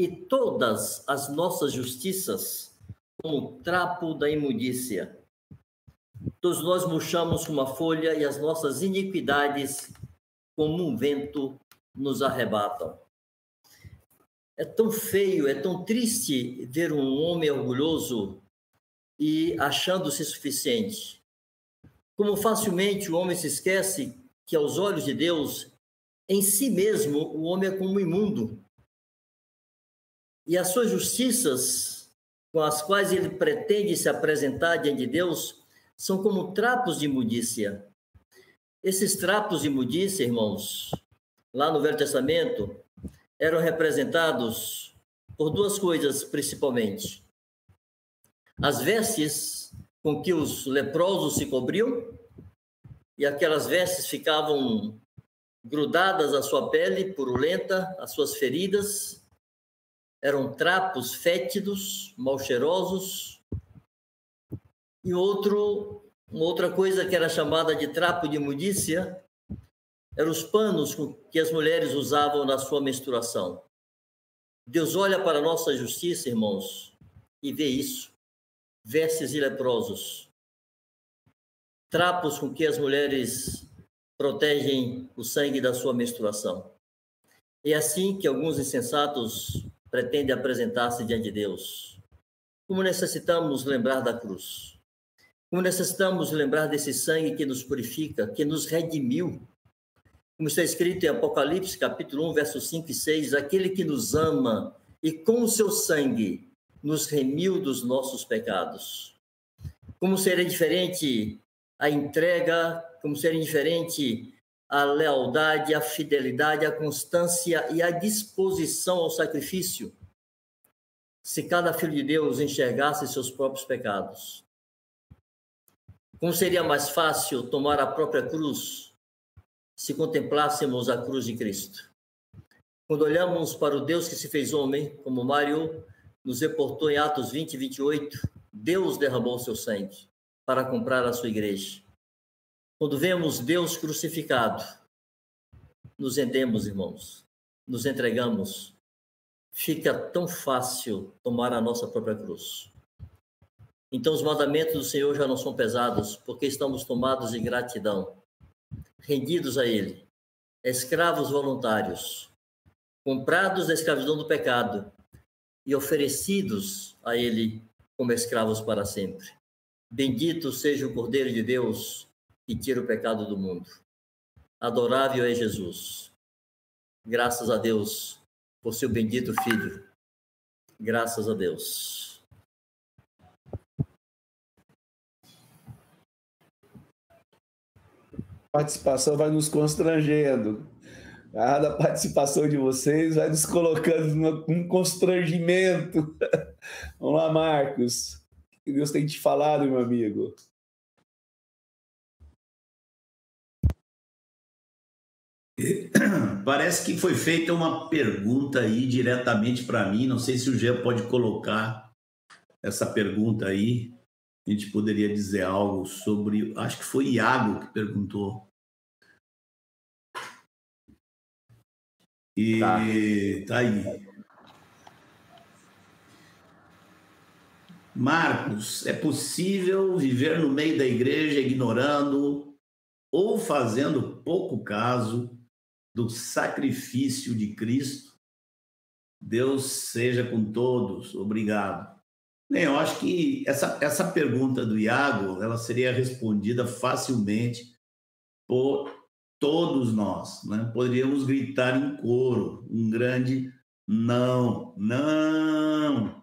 e todas as nossas justiças como trapo da imundícia. Todos nós murchamos como uma folha e as nossas iniquidades, como um vento, nos arrebatam. É tão feio, é tão triste ver um homem orgulhoso e achando-se suficiente. Como facilmente o homem se esquece que, aos olhos de Deus, em si mesmo, o homem é como imundo. E as suas justiças, com as quais ele pretende se apresentar diante de Deus, são como trapos de imundícia. Esses trapos de imundícia, irmãos, lá no Velho Testamento, eram representados por duas coisas principalmente: as vestes com que os leprosos se cobriam, e aquelas vestes ficavam grudadas à sua pele, purulenta, às suas feridas, eram trapos fétidos, mal cheirosos, e outro, outra coisa que era chamada de trapo de imundícia, eram os panos que as mulheres usavam na sua menstruação. Deus olha para a nossa justiça, irmãos, e vê isso. Vestes e leprosos. Trapos com que as mulheres protegem o sangue da sua menstruação. É assim que alguns insensatos pretendem apresentar-se diante de Deus. Como necessitamos lembrar da cruz. Como necessitamos lembrar desse sangue que nos purifica, que nos redimiu como está escrito em Apocalipse, capítulo 1, versos 5 e 6, aquele que nos ama e com o seu sangue nos remiu dos nossos pecados. Como seria diferente a entrega, como seria diferente a lealdade, a fidelidade, a constância e a disposição ao sacrifício, se cada filho de Deus enxergasse seus próprios pecados. Como seria mais fácil tomar a própria cruz se contemplássemos a cruz de Cristo. Quando olhamos para o Deus que se fez homem, como Mário nos reportou em Atos 20 e 28, Deus derramou seu sangue para comprar a sua igreja. Quando vemos Deus crucificado, nos rendemos, irmãos, nos entregamos. Fica tão fácil tomar a nossa própria cruz. Então, os mandamentos do Senhor já não são pesados, porque estamos tomados de gratidão rendidos a Ele, escravos voluntários, comprados da escravidão do pecado e oferecidos a Ele como escravos para sempre. Bendito seja o Cordeiro de Deus que tira o pecado do mundo. Adorável é Jesus. Graças a Deus por seu bendito Filho. Graças a Deus. participação vai nos constrangendo. Cada participação de vocês vai nos colocando num constrangimento. Vamos lá, Marcos. Que Deus tem te falado, meu amigo? Parece que foi feita uma pergunta aí diretamente para mim. Não sei se o Gê pode colocar essa pergunta aí a gente poderia dizer algo sobre. Acho que foi Iago que perguntou. E tá, tá aí. Marcos, é possível viver no meio da igreja ignorando ou fazendo pouco caso do sacrifício de Cristo? Deus seja com todos. Obrigado. Bem, eu acho que essa, essa pergunta do Iago ela seria respondida facilmente por todos nós. Né? Poderíamos gritar em coro um grande não, não.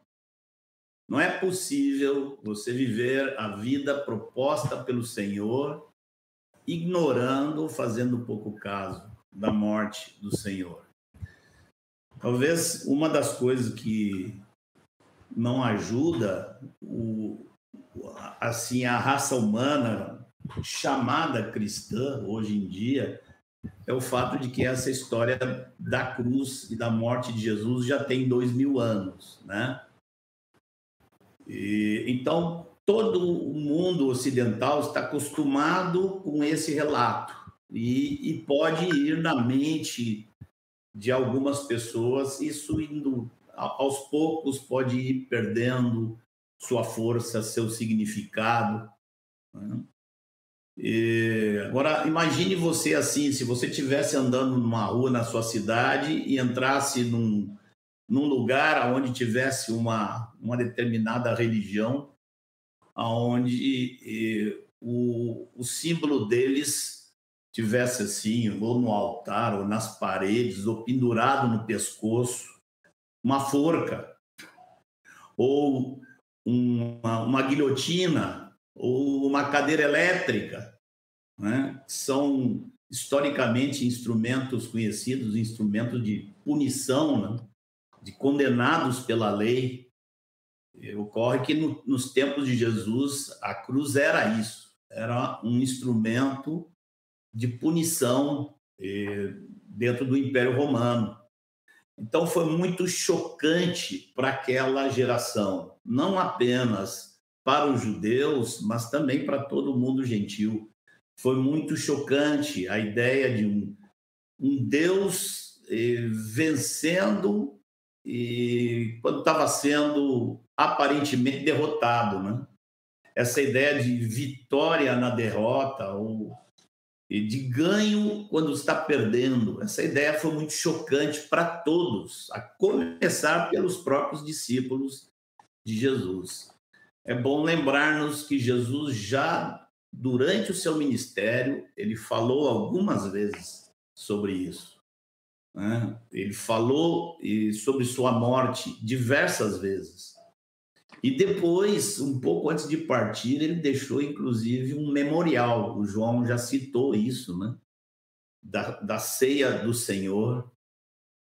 Não é possível você viver a vida proposta pelo Senhor ignorando, fazendo pouco caso da morte do Senhor. Talvez uma das coisas que não ajuda o, assim a raça humana chamada cristã hoje em dia é o fato de que essa história da cruz e da morte de Jesus já tem dois mil anos, né? E, então todo o mundo ocidental está acostumado com esse relato e, e pode ir na mente de algumas pessoas, isso indo aos poucos pode ir perdendo sua força, seu significado. Né? E, agora, imagine você assim, se você estivesse andando numa rua na sua cidade e entrasse num, num lugar onde tivesse uma, uma determinada religião, onde o, o símbolo deles tivesse assim, ou no altar, ou nas paredes, ou pendurado no pescoço, uma forca, ou uma, uma guilhotina, ou uma cadeira elétrica, né? são historicamente instrumentos conhecidos, instrumentos de punição, né? De condenados pela lei. Ocorre que no, nos tempos de Jesus a cruz era isso, era um instrumento de punição eh, dentro do Império Romano. Então foi muito chocante para aquela geração, não apenas para os judeus, mas também para todo mundo gentil. Foi muito chocante a ideia de um, um Deus eh, vencendo e quando estava sendo aparentemente derrotado, né? Essa ideia de vitória na derrota ou de ganho quando está perdendo. Essa ideia foi muito chocante para todos, a começar pelos próprios discípulos de Jesus. É bom lembrar-nos que Jesus já durante o seu ministério, ele falou algumas vezes sobre isso. Né? Ele falou sobre sua morte diversas vezes. E depois, um pouco antes de partir, ele deixou inclusive um memorial. O João já citou isso, né? Da, da ceia do Senhor,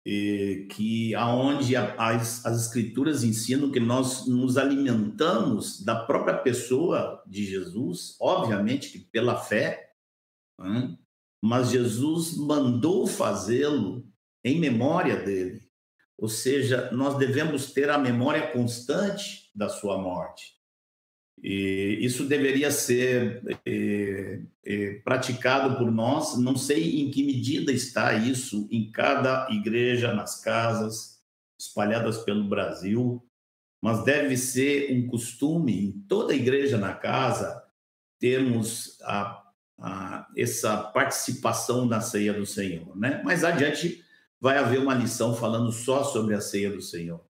e, que aonde as, as escrituras ensinam que nós nos alimentamos da própria pessoa de Jesus, obviamente que pela fé, né? mas Jesus mandou fazê-lo em memória dele. Ou seja, nós devemos ter a memória constante da sua morte. E isso deveria ser é, é, praticado por nós. Não sei em que medida está isso em cada igreja, nas casas espalhadas pelo Brasil, mas deve ser um costume em toda igreja na casa termos a, a, essa participação na ceia do Senhor, né? Mais adiante vai haver uma lição falando só sobre a ceia do Senhor.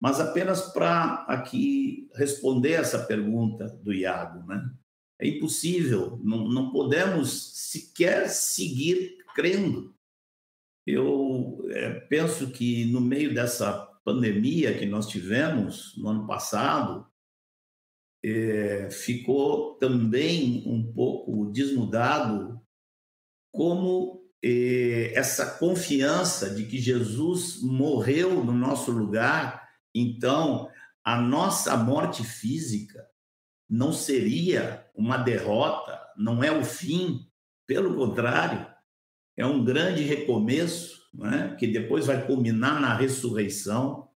Mas apenas para aqui responder essa pergunta do Iago, né? É impossível, não, não podemos sequer seguir crendo. Eu é, penso que no meio dessa pandemia que nós tivemos no ano passado, é, ficou também um pouco desmudado como essa confiança de que Jesus morreu no nosso lugar, então a nossa morte física não seria uma derrota, não é o fim, pelo contrário, é um grande recomeço, né, que depois vai culminar na ressurreição.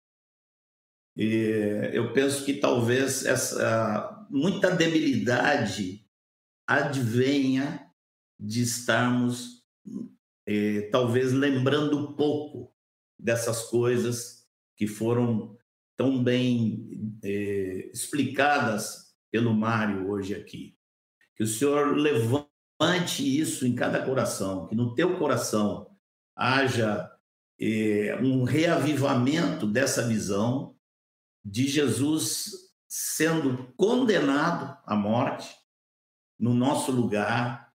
E eu penso que talvez essa muita debilidade advenha de estarmos é, talvez lembrando pouco dessas coisas que foram tão bem é, explicadas pelo Mário hoje aqui. Que o Senhor levante isso em cada coração, que no teu coração haja é, um reavivamento dessa visão de Jesus sendo condenado à morte no nosso lugar,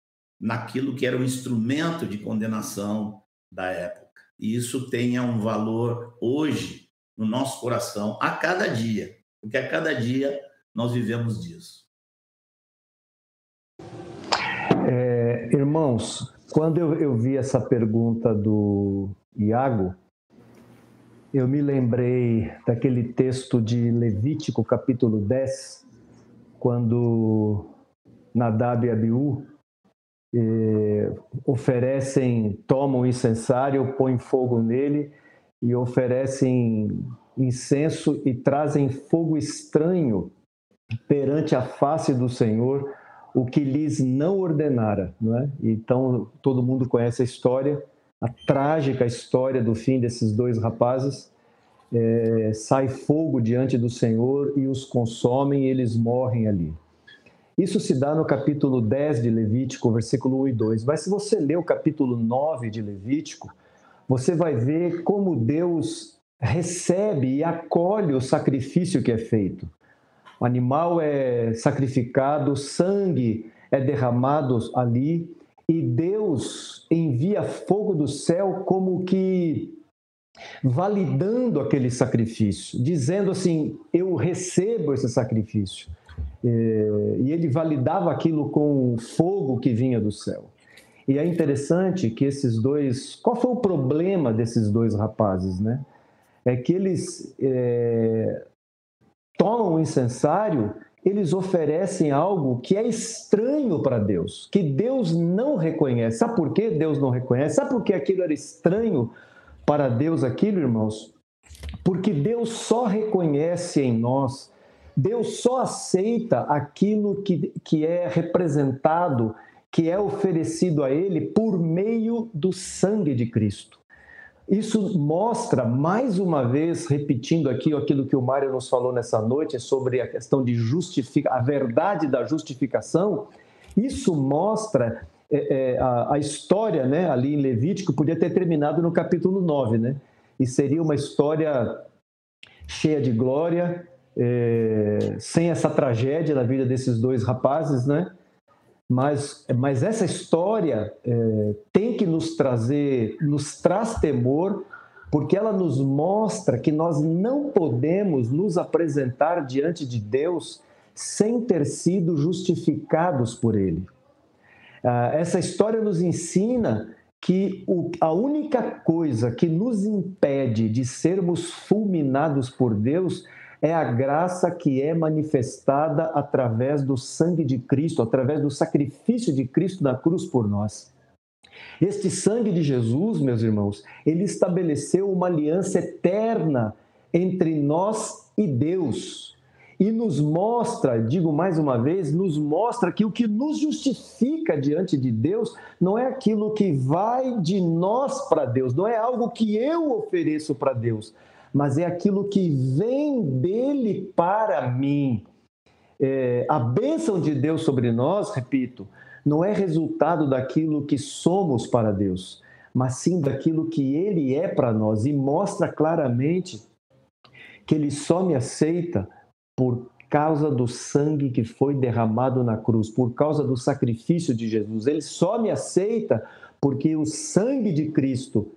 naquilo que era o instrumento de condenação da época. E isso tenha um valor hoje no nosso coração, a cada dia, porque a cada dia nós vivemos disso. É, irmãos, quando eu, eu vi essa pergunta do Iago, eu me lembrei daquele texto de Levítico, capítulo 10, quando Nadab e Abiú eh, oferecem, tomam incensário, põem fogo nele e oferecem incenso e trazem fogo estranho perante a face do Senhor o que lhes não ordenara, não é? Então todo mundo conhece a história, a trágica história do fim desses dois rapazes. É, sai fogo diante do Senhor e os consomem e eles morrem ali. Isso se dá no capítulo 10 de Levítico, versículo 1 e 2. Mas se você ler o capítulo 9 de Levítico, você vai ver como Deus recebe e acolhe o sacrifício que é feito. O animal é sacrificado, sangue é derramado ali e Deus envia fogo do céu como que validando aquele sacrifício, dizendo assim: Eu recebo esse sacrifício. É, e ele validava aquilo com o fogo que vinha do céu. E é interessante que esses dois. Qual foi o problema desses dois rapazes, né? É que eles é, tomam o incensário, eles oferecem algo que é estranho para Deus, que Deus não reconhece. Sabe por que Deus não reconhece? Sabe por que aquilo era estranho para Deus, aquilo, irmãos? Porque Deus só reconhece em nós, Deus só aceita aquilo que, que é representado, que é oferecido a Ele por meio do sangue de Cristo. Isso mostra, mais uma vez, repetindo aqui aquilo que o Mário nos falou nessa noite sobre a questão de justificar, a verdade da justificação. Isso mostra é, é, a, a, história né, ali em Levítico, podia ter terminado no capítulo 9, né? E seria uma história cheia de glória, é, sem essa tragédia na vida desses dois rapazes, né? Mas, mas essa história é, tem que nos trazer, nos traz temor, porque ela nos mostra que nós não podemos nos apresentar diante de Deus sem ter sido justificados por Ele. Ah, essa história nos ensina que a única coisa que nos impede de sermos fulminados por Deus é a graça que é manifestada através do sangue de Cristo, através do sacrifício de Cristo na cruz por nós. Este sangue de Jesus, meus irmãos, ele estabeleceu uma aliança eterna entre nós e Deus. E nos mostra, digo mais uma vez, nos mostra que o que nos justifica diante de Deus não é aquilo que vai de nós para Deus, não é algo que eu ofereço para Deus, mas é aquilo que vem dele para mim. É, a bênção de Deus sobre nós, repito, não é resultado daquilo que somos para Deus, mas sim daquilo que Ele é para nós e mostra claramente que Ele só me aceita por causa do sangue que foi derramado na cruz, por causa do sacrifício de Jesus. Ele só me aceita porque o sangue de Cristo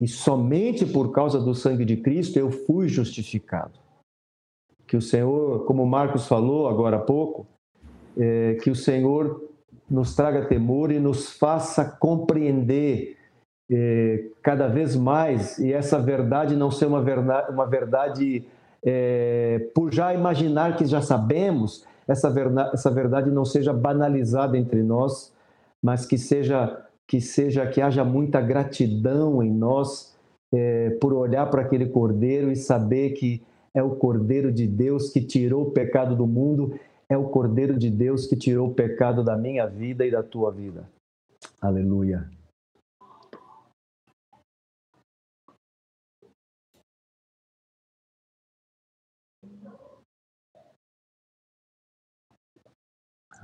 e somente por causa do sangue de Cristo eu fui justificado. Que o Senhor, como Marcos falou agora há pouco, é, que o Senhor nos traga temor e nos faça compreender é, cada vez mais, e essa verdade não ser uma verdade, uma verdade é, por já imaginar que já sabemos, essa verdade, essa verdade não seja banalizada entre nós, mas que seja que seja que haja muita gratidão em nós é, por olhar para aquele cordeiro e saber que é o cordeiro de Deus que tirou o pecado do mundo, é o cordeiro de Deus que tirou o pecado da minha vida e da tua vida. Aleluia.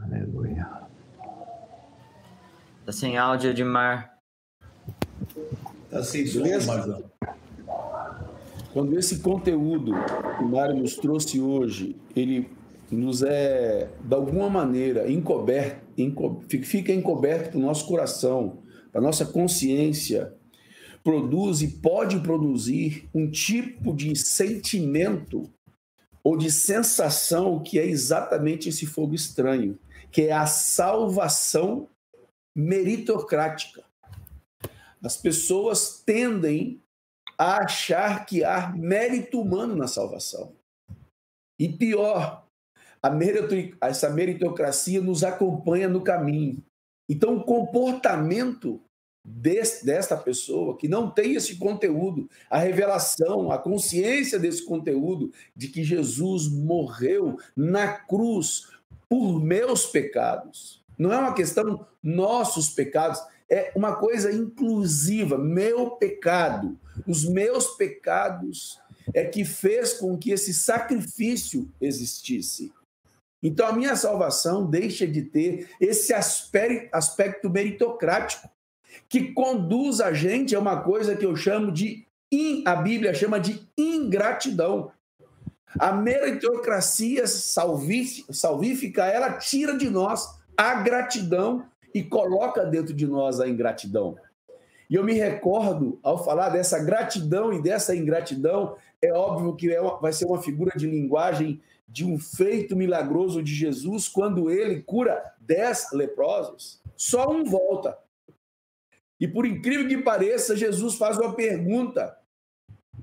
Aleluia. Tá sem áudio, Edmar. Tá sem som, Marzão. Quando esse conteúdo que o Mário nos trouxe hoje, ele nos é, de alguma maneira, encoberto, enco, fica encoberto para o nosso coração, para a nossa consciência, produz e pode produzir um tipo de sentimento ou de sensação que é exatamente esse fogo estranho, que é a salvação meritocrática. As pessoas tendem a achar que há mérito humano na salvação. E pior, essa meritocracia nos acompanha no caminho. Então, o comportamento desse, desta pessoa que não tem esse conteúdo, a revelação, a consciência desse conteúdo de que Jesus morreu na cruz por meus pecados. Não é uma questão nossos pecados, é uma coisa inclusiva, meu pecado. Os meus pecados é que fez com que esse sacrifício existisse. Então a minha salvação deixa de ter esse aspecto meritocrático que conduz a gente a uma coisa que eu chamo de a Bíblia chama de ingratidão. A meritocracia salvífica, ela tira de nós a gratidão e coloca dentro de nós a ingratidão. E eu me recordo, ao falar dessa gratidão e dessa ingratidão, é óbvio que é uma, vai ser uma figura de linguagem de um feito milagroso de Jesus, quando ele cura dez leprosos, só um volta. E por incrível que pareça, Jesus faz uma pergunta: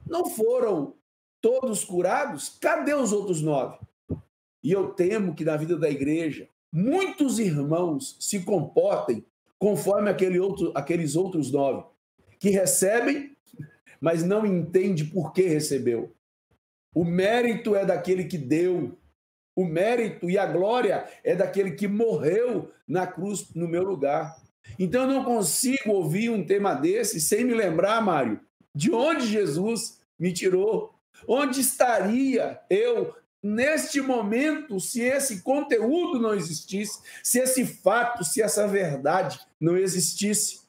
não foram todos curados? Cadê os outros nove? E eu temo que na vida da igreja, muitos irmãos se comportem conforme aquele outro, aqueles outros nove, que recebem, mas não entende por que recebeu. O mérito é daquele que deu, o mérito e a glória é daquele que morreu na cruz no meu lugar. Então eu não consigo ouvir um tema desse sem me lembrar, Mário, de onde Jesus me tirou. Onde estaria eu neste momento se esse conteúdo não existisse, se esse fato, se essa verdade não existisse.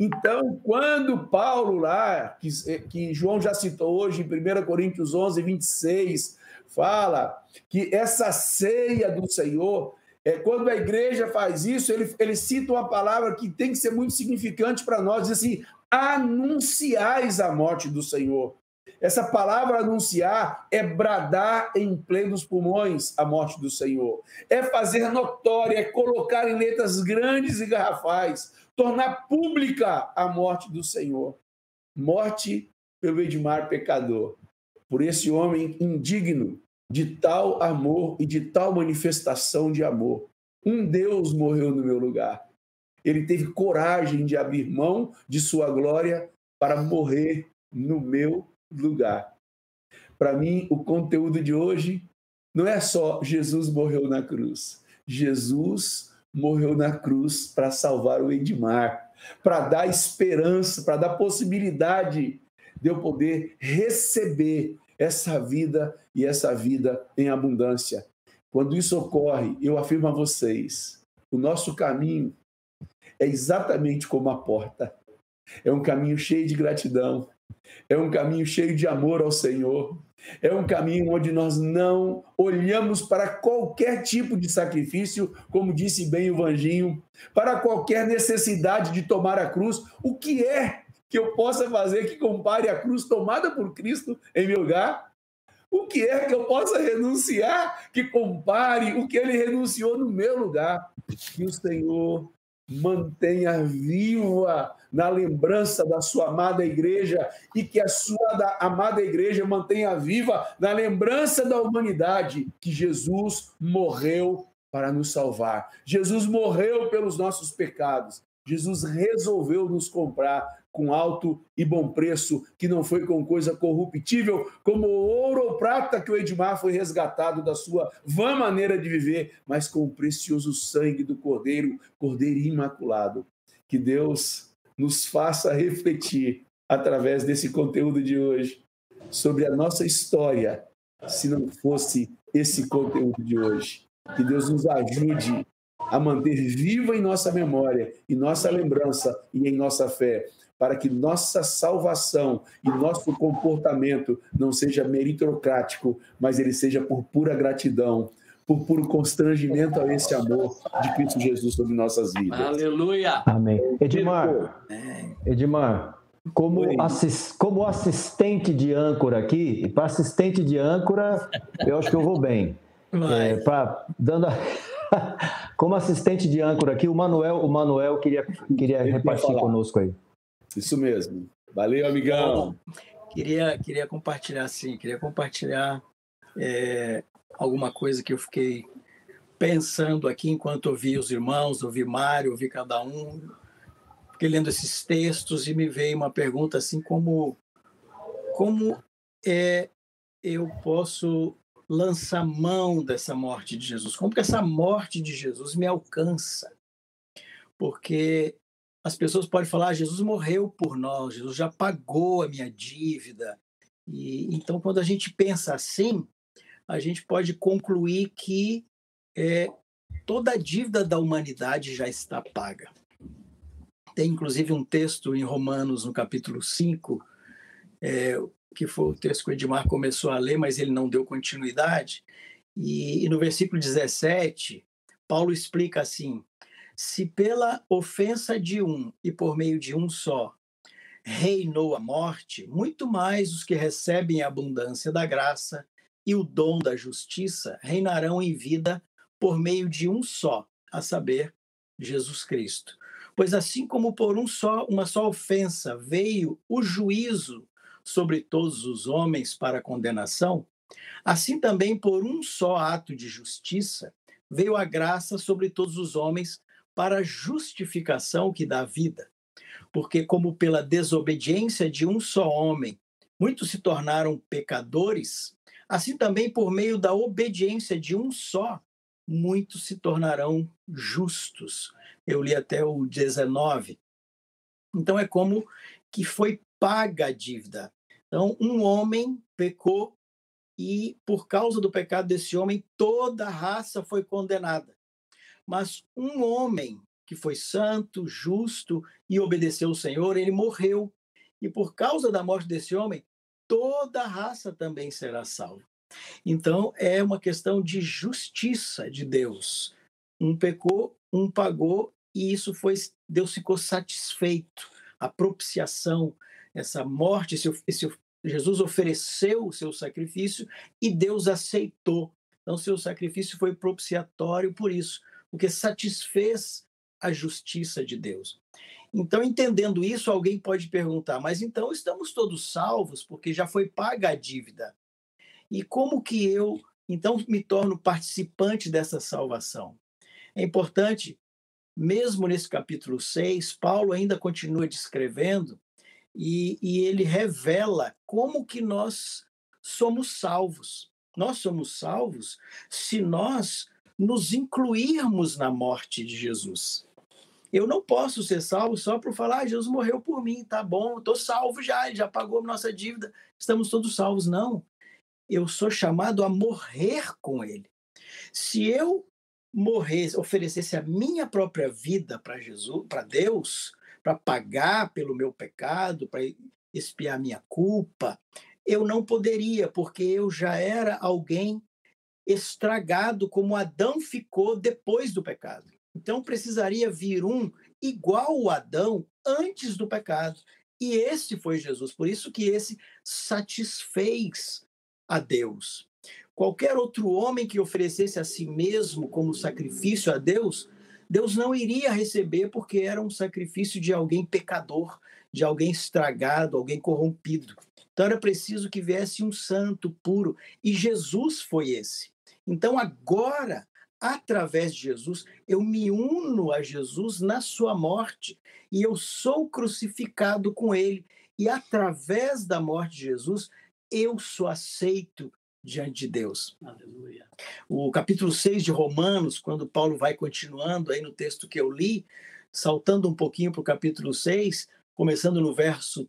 Então, quando Paulo lá, que, que João já citou hoje em 1 Coríntios 11, 26, fala que essa ceia do Senhor, é, quando a igreja faz isso, ele, ele cita uma palavra que tem que ser muito significante para nós, diz assim, anunciais a morte do Senhor. Essa palavra anunciar é bradar em plenos pulmões a morte do Senhor. É fazer notória, é colocar em letras grandes e garrafais, tornar pública a morte do Senhor. Morte pelo Edmar pecador, por esse homem indigno de tal amor e de tal manifestação de amor. Um Deus morreu no meu lugar. Ele teve coragem de abrir mão de sua glória para morrer no meu lugar. Para mim, o conteúdo de hoje não é só Jesus morreu na cruz. Jesus morreu na cruz para salvar o Edmar, para dar esperança, para dar possibilidade de eu poder receber essa vida e essa vida em abundância. Quando isso ocorre, eu afirmo a vocês, o nosso caminho é exatamente como a porta. É um caminho cheio de gratidão, é um caminho cheio de amor ao Senhor. É um caminho onde nós não olhamos para qualquer tipo de sacrifício, como disse bem o Vanginho, para qualquer necessidade de tomar a cruz. O que é que eu possa fazer que compare a cruz tomada por Cristo em meu lugar? O que é que eu possa renunciar que compare o que ele renunciou no meu lugar? Que o Senhor mantenha viva na lembrança da sua amada igreja e que a sua amada igreja mantenha viva na lembrança da humanidade que Jesus morreu para nos salvar. Jesus morreu pelos nossos pecados. Jesus resolveu nos comprar com alto e bom preço, que não foi com coisa corruptível, como ouro ou prata que o Edmar foi resgatado da sua vã maneira de viver, mas com o precioso sangue do Cordeiro, Cordeiro imaculado. Que Deus nos faça refletir através desse conteúdo de hoje sobre a nossa história, se não fosse esse conteúdo de hoje. Que Deus nos ajude a manter viva em nossa memória, em nossa lembrança e em nossa fé para que nossa salvação e nosso comportamento não seja meritocrático, mas ele seja por pura gratidão, por puro constrangimento a esse amor de Cristo Jesus sobre nossas vidas. Aleluia! Amém. Edmar, Edmar, como, assis, como assistente de âncora aqui, para assistente de âncora, eu acho que eu vou bem. É, pra, dando a... como assistente de âncora aqui, o Manuel, o Manuel queria, queria repartir conosco aí. Isso mesmo. Valeu, amigão. Queria, queria compartilhar, sim, queria compartilhar é, alguma coisa que eu fiquei pensando aqui enquanto ouvi os irmãos, ouvi Mário, ouvi cada um. fiquei lendo esses textos e me veio uma pergunta assim como como é eu posso lançar mão dessa morte de Jesus? Como que essa morte de Jesus me alcança? Porque as pessoas podem falar, ah, Jesus morreu por nós, Jesus já pagou a minha dívida. E então, quando a gente pensa assim, a gente pode concluir que é, toda a dívida da humanidade já está paga. Tem inclusive um texto em Romanos, no capítulo 5, é, que foi o texto que o Edmar começou a ler, mas ele não deu continuidade. E, e no versículo 17, Paulo explica assim: se pela ofensa de um e por meio de um só reinou a morte, muito mais os que recebem a abundância da graça e o dom da justiça reinarão em vida por meio de um só, a saber, Jesus Cristo. Pois assim como por um só, uma só ofensa veio o juízo sobre todos os homens para condenação, assim também por um só ato de justiça veio a graça sobre todos os homens para justificação que dá vida. Porque como pela desobediência de um só homem muitos se tornaram pecadores, assim também por meio da obediência de um só muitos se tornarão justos. Eu li até o 19. Então é como que foi paga a dívida. Então, um homem pecou e, por causa do pecado desse homem, toda a raça foi condenada. Mas um homem que foi santo, justo e obedeceu o Senhor, ele morreu. E por causa da morte desse homem, toda a raça também será salva. Então, é uma questão de justiça de Deus. Um pecou, um pagou, e isso foi Deus ficou satisfeito. A propiciação, essa morte, esse, esse, Jesus ofereceu o seu sacrifício e Deus aceitou. Então, seu sacrifício foi propiciatório por isso, porque satisfez a justiça de Deus. Então, entendendo isso, alguém pode perguntar: mas então estamos todos salvos porque já foi paga a dívida? E como que eu então me torno participante dessa salvação? É importante, mesmo nesse capítulo 6, Paulo ainda continua descrevendo e, e ele revela como que nós somos salvos. Nós somos salvos se nós nos incluirmos na morte de Jesus. Eu não posso ser salvo só por falar, ah, Jesus morreu por mim, tá bom, estou salvo já, ele já pagou nossa dívida, estamos todos salvos. Não. Eu sou chamado a morrer com ele. Se eu morresse, oferecesse a minha própria vida para Jesus, para Deus, para pagar pelo meu pecado, para expiar minha culpa, eu não poderia, porque eu já era alguém estragado como Adão ficou depois do pecado. Então precisaria vir um igual a Adão antes do pecado. E esse foi Jesus. Por isso que esse satisfez a Deus. Qualquer outro homem que oferecesse a si mesmo como sacrifício a Deus Deus não iria receber porque era um sacrifício de alguém pecador, de alguém estragado, alguém corrompido. Então era preciso que viesse um santo puro e Jesus foi esse. Então agora, através de Jesus, eu me uno a Jesus na sua morte e eu sou crucificado com ele. E através da morte de Jesus, eu sou aceito diante de Deus. Aleluia. O capítulo 6 de Romanos, quando Paulo vai continuando aí no texto que eu li, saltando um pouquinho para o capítulo 6, começando no verso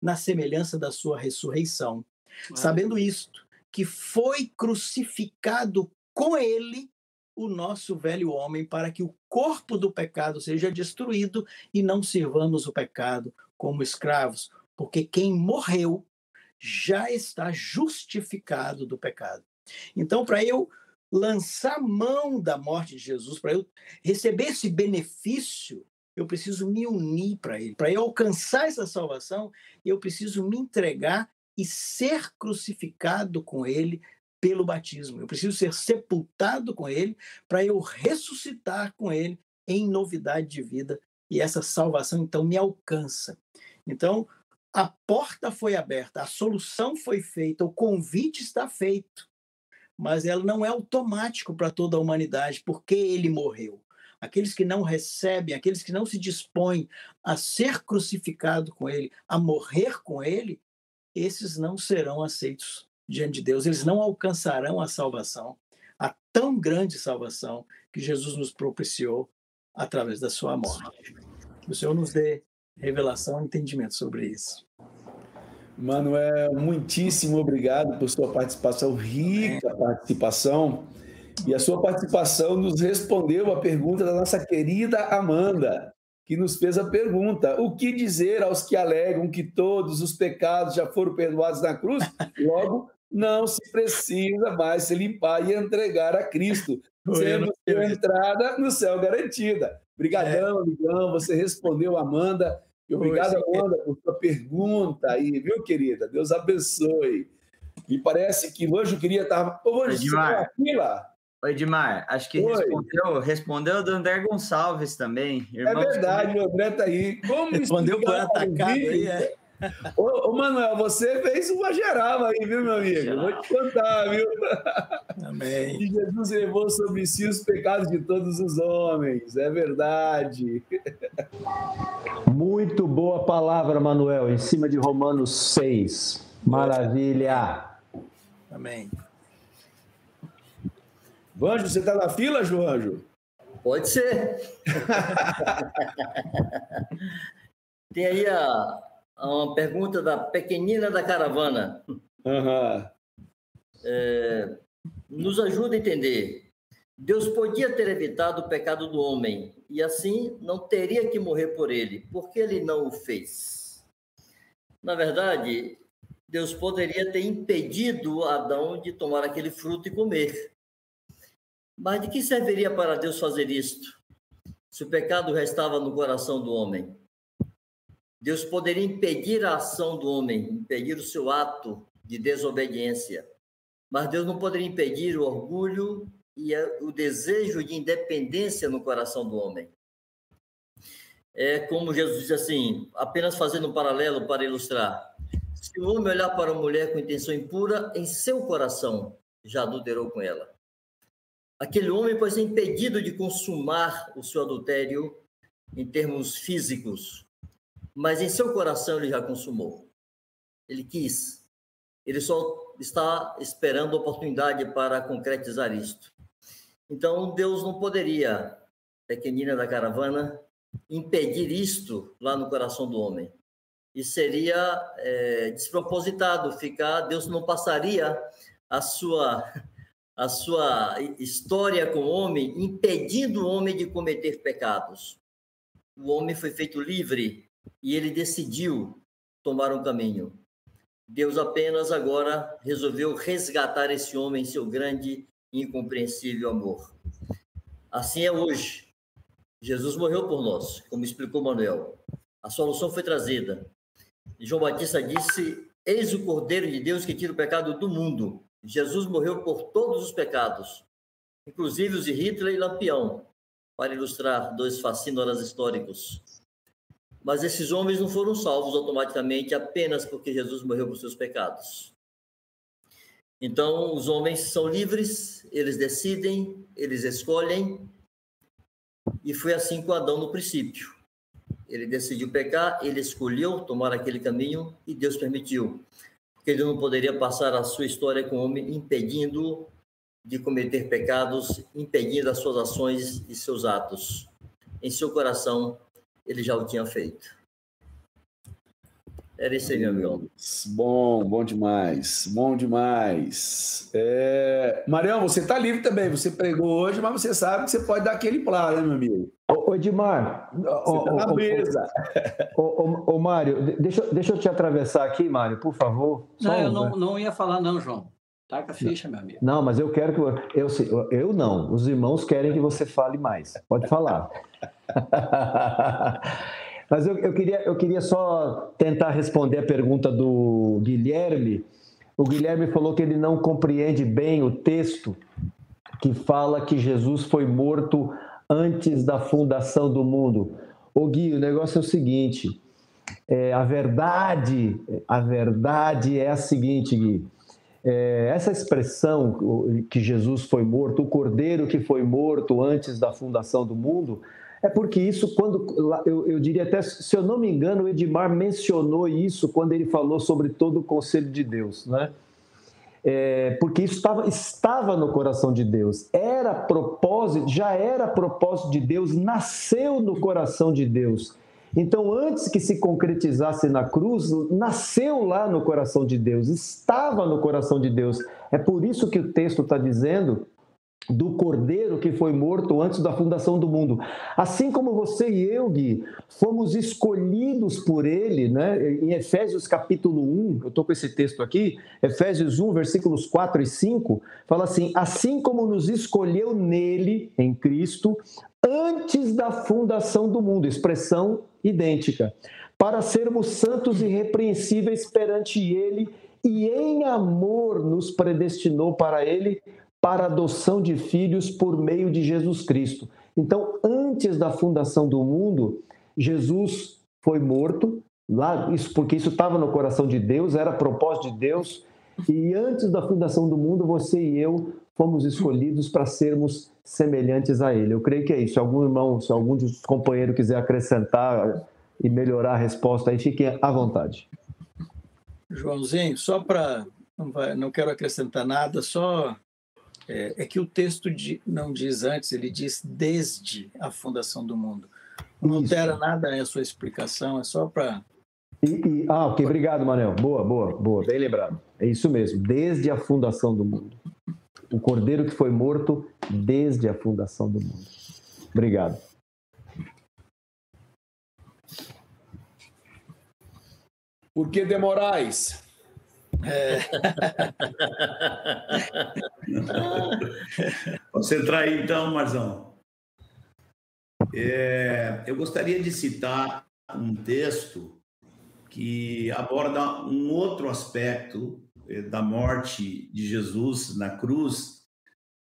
na semelhança da sua ressurreição. Sabendo isto, que foi crucificado com ele o nosso velho homem, para que o corpo do pecado seja destruído e não sirvamos o pecado como escravos, porque quem morreu já está justificado do pecado. Então, para eu lançar mão da morte de Jesus, para eu receber esse benefício eu preciso me unir para Ele. Para eu alcançar essa salvação, eu preciso me entregar e ser crucificado com Ele pelo batismo. Eu preciso ser sepultado com Ele para eu ressuscitar com Ele em novidade de vida. E essa salvação, então, me alcança. Então, a porta foi aberta, a solução foi feita, o convite está feito, mas ela não é automático para toda a humanidade, porque ele morreu. Aqueles que não recebem, aqueles que não se dispõem a ser crucificado com ele, a morrer com ele, esses não serão aceitos diante de Deus, eles não alcançarão a salvação, a tão grande salvação que Jesus nos propiciou através da sua morte. Que o Senhor nos dê revelação e entendimento sobre isso. Manuel, muitíssimo obrigado por sua participação, rica participação. E a sua participação nos respondeu a pergunta da nossa querida Amanda, que nos fez a pergunta: o que dizer aos que alegam que todos os pecados já foram perdoados na cruz? Logo, não se precisa mais se limpar e entregar a Cristo, sendo sua entrada no céu garantida. Obrigadão, é. amigão, você respondeu, Amanda. Obrigado, Amanda, por sua pergunta aí, viu, querida? Deus abençoe. Me parece que o Anjo queria estar. Ô, Anjo, Edmar. você tá Oi, Edmar, acho que respondeu, respondeu do André Gonçalves também. É verdade, o André tá aí. Como respondeu por atacado aí, é. Ô, ô, Manuel, você fez uma geral aí, viu, meu amigo? Geral. Vou te contar, viu? Amém. E Jesus levou sobre si os pecados de todos os homens, é verdade. Muito boa palavra, Manuel, em cima de Romanos 6. Maravilha. Amém. Vanjo, você está na fila, Joanjo? Pode ser. Tem aí a, uma pergunta da pequenina da caravana. Uhum. É, nos ajuda a entender. Deus podia ter evitado o pecado do homem e assim não teria que morrer por ele. Por que ele não o fez? Na verdade, Deus poderia ter impedido Adão de tomar aquele fruto e comer. Mas de que serviria para Deus fazer isto? Se o pecado restava no coração do homem. Deus poderia impedir a ação do homem, impedir o seu ato de desobediência. Mas Deus não poderia impedir o orgulho e o desejo de independência no coração do homem. É como Jesus diz assim, apenas fazendo um paralelo para ilustrar. Se o homem olhar para uma mulher com intenção impura, em seu coração já adulterou com ela. Aquele homem pode ser impedido de consumar o seu adultério em termos físicos, mas em seu coração ele já consumou. Ele quis. Ele só está esperando a oportunidade para concretizar isto. Então, Deus não poderia, pequenina da caravana, impedir isto lá no coração do homem. E seria é, despropositado ficar, Deus não passaria a sua a sua história com o homem impedindo o homem de cometer pecados. O homem foi feito livre e ele decidiu tomar um caminho. Deus apenas agora resolveu resgatar esse homem em seu grande e incompreensível amor. Assim é hoje. Jesus morreu por nós, como explicou Manuel. A solução foi trazida. João Batista disse: Eis o Cordeiro de Deus que tira o pecado do mundo. Jesus morreu por todos os pecados, inclusive os de Hitler e Lampião, para ilustrar dois fascínoras históricos. Mas esses homens não foram salvos automaticamente apenas porque Jesus morreu por seus pecados. Então, os homens são livres, eles decidem, eles escolhem, e foi assim com Adão no princípio. Ele decidiu pecar, ele escolheu tomar aquele caminho e Deus permitiu. Porque ele não poderia passar a sua história com o homem impedindo de cometer pecados, impedindo as suas ações e seus atos. Em seu coração, ele já o tinha feito. Era isso aí, meu amigo. Bom, bom demais, bom demais. É... Marião, você está livre também. Você pregou hoje, mas você sabe que você pode dar aquele plano, né, meu amigo? Ô, Edmar, você tá na mesa. Ô, ô, ô, Mário, deixa, deixa eu te atravessar aqui, Mário, por favor. Não, eu não, não ia falar, não, João. Taca a ficha, meu amigo. Não, mas eu quero que. Eu, eu não. Os irmãos querem que você fale mais. Pode falar. Mas eu, eu, queria, eu queria só tentar responder a pergunta do Guilherme. O Guilherme falou que ele não compreende bem o texto que fala que Jesus foi morto antes da fundação do mundo. Ô Gui, o negócio é o seguinte: é, a verdade, a verdade é a seguinte, Gui. É, essa expressão que Jesus foi morto, o cordeiro que foi morto antes da fundação do mundo, é porque isso, quando eu, eu, diria até, se eu não me engano, o Edmar mencionou isso quando ele falou sobre todo o conselho de Deus, né? É, porque isso estava, estava no coração de Deus, era propósito, já era propósito de Deus, nasceu no coração de Deus. Então, antes que se concretizasse na cruz, nasceu lá no coração de Deus, estava no coração de Deus. É por isso que o texto está dizendo do cordeiro que foi morto antes da fundação do mundo. Assim como você e eu, Gui, fomos escolhidos por ele, né? Em Efésios capítulo 1, eu estou com esse texto aqui, Efésios 1, versículos 4 e 5, fala assim: assim como nos escolheu nele, em Cristo, antes da fundação do mundo, expressão idêntica, para sermos santos e irrepreensíveis perante ele e em amor nos predestinou para ele para adoção de filhos por meio de Jesus Cristo. Então, antes da fundação do mundo, Jesus foi morto, lá, isso porque isso estava no coração de Deus, era propósito de Deus, e antes da fundação do mundo, você e eu fomos escolhidos para sermos semelhantes a Ele. Eu creio que é isso. Se algum irmão, se algum dos companheiros quiser acrescentar e melhorar a resposta, aí fiquem à vontade. Joãozinho, só para. Não, não quero acrescentar nada, só é, é que o texto de, não diz antes, ele diz desde a fundação do mundo. Não altera nada a sua explicação, é só para. Ah, ok, obrigado, Manel. Boa, boa, boa, bem lembrado. É isso mesmo, desde a fundação do mundo. O cordeiro que foi morto desde a fundação do mundo. Obrigado. Por que demorais? É. Aí então, Marzão. É, eu gostaria de citar um texto que aborda um outro aspecto é, da morte de Jesus na cruz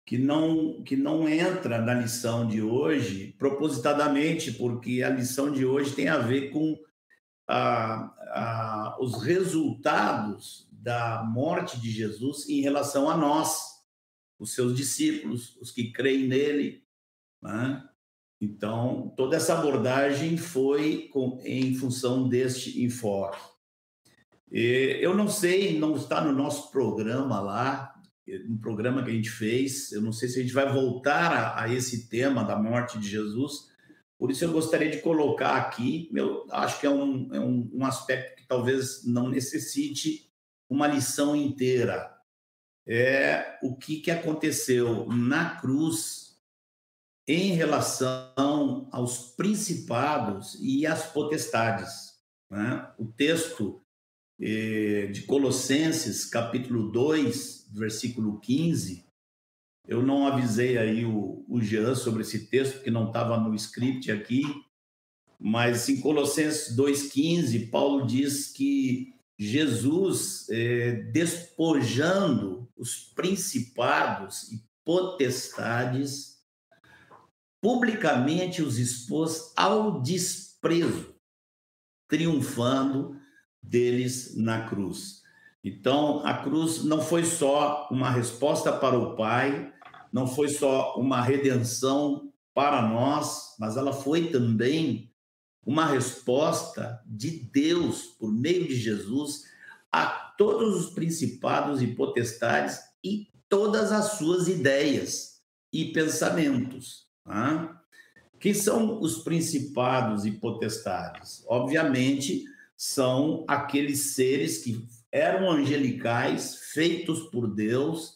que não que não entra na lição de hoje propositadamente porque a lição de hoje tem a ver com a, a, os resultados da morte de Jesus em relação a nós, os seus discípulos, os que creem nele. Né? Então, toda essa abordagem foi com, em função deste enfoque. E eu não sei, não está no nosso programa lá, no programa que a gente fez, eu não sei se a gente vai voltar a, a esse tema da morte de Jesus, por isso eu gostaria de colocar aqui, eu acho que é um, é um, um aspecto que talvez não necessite uma lição inteira. É o que, que aconteceu na cruz em relação aos principados e às potestades. Né? O texto eh, de Colossenses, capítulo 2, versículo 15, eu não avisei aí o, o Jean sobre esse texto, porque não estava no script aqui, mas em Colossenses 2,15, Paulo diz que Jesus é, despojando os principados e potestades, publicamente os expôs ao desprezo, triunfando deles na cruz. Então, a cruz não foi só uma resposta para o Pai, não foi só uma redenção para nós, mas ela foi também uma resposta de Deus por meio de Jesus a todos os principados e potestades e todas as suas ideias e pensamentos. Tá? Quem são os principados e potestades? Obviamente, são aqueles seres que eram angelicais, feitos por Deus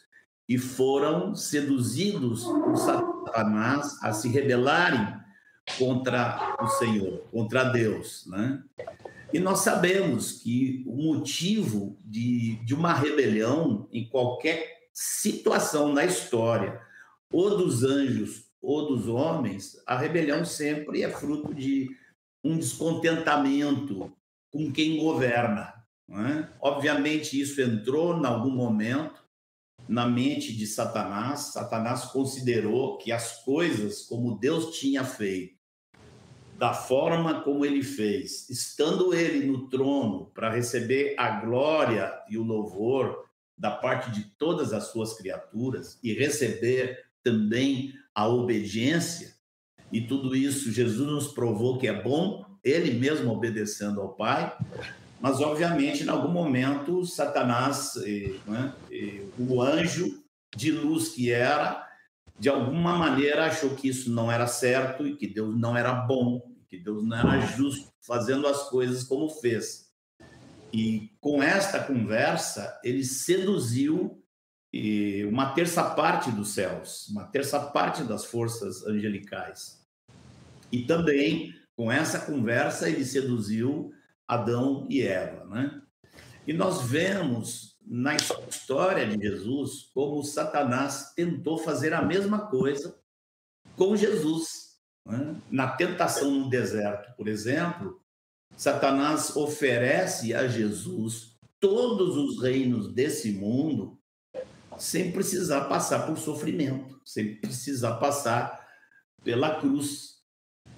e foram seduzidos por Satanás a se rebelarem contra o Senhor, contra Deus, né? E nós sabemos que o motivo de, de uma rebelião em qualquer situação na história, ou dos anjos ou dos homens, a rebelião sempre é fruto de um descontentamento com quem governa. É? Obviamente, isso entrou em algum momento na mente de Satanás. Satanás considerou que as coisas como Deus tinha feito, da forma como ele fez, estando ele no trono para receber a glória e o louvor da parte de todas as suas criaturas e receber também a obediência, e tudo isso Jesus nos provou que é bom, ele mesmo obedecendo ao Pai, mas obviamente em algum momento Satanás, né, o anjo de luz que era, de alguma maneira achou que isso não era certo e que Deus não era bom, que Deus não era justo fazendo as coisas como fez. E com esta conversa, ele seduziu uma terça parte dos céus, uma terça parte das forças angelicais. E também, com essa conversa, ele seduziu Adão e Eva, né? E nós vemos na história de Jesus como Satanás tentou fazer a mesma coisa com Jesus. Né? Na tentação no deserto, por exemplo, Satanás oferece a Jesus todos os reinos desse mundo sem precisar passar por sofrimento, sem precisar passar pela cruz.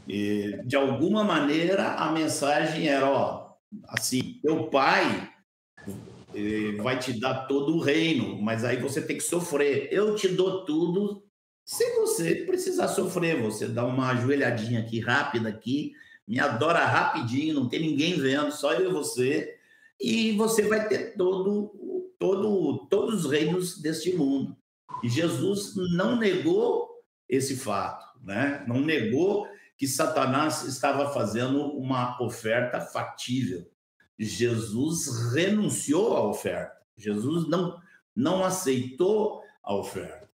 E, de alguma maneira, a mensagem era: ó, assim, teu pai eh, vai te dar todo o reino, mas aí você tem que sofrer. Eu te dou tudo sem você precisar sofrer. Você dá uma ajoelhadinha aqui rápida aqui, me adora rapidinho, não tem ninguém vendo, só eu e você, e você vai ter todo todo, todos os reinos deste mundo. E Jesus não negou esse fato, né? não negou que Satanás estava fazendo uma oferta factível. Jesus renunciou à oferta. Jesus não, não aceitou a oferta.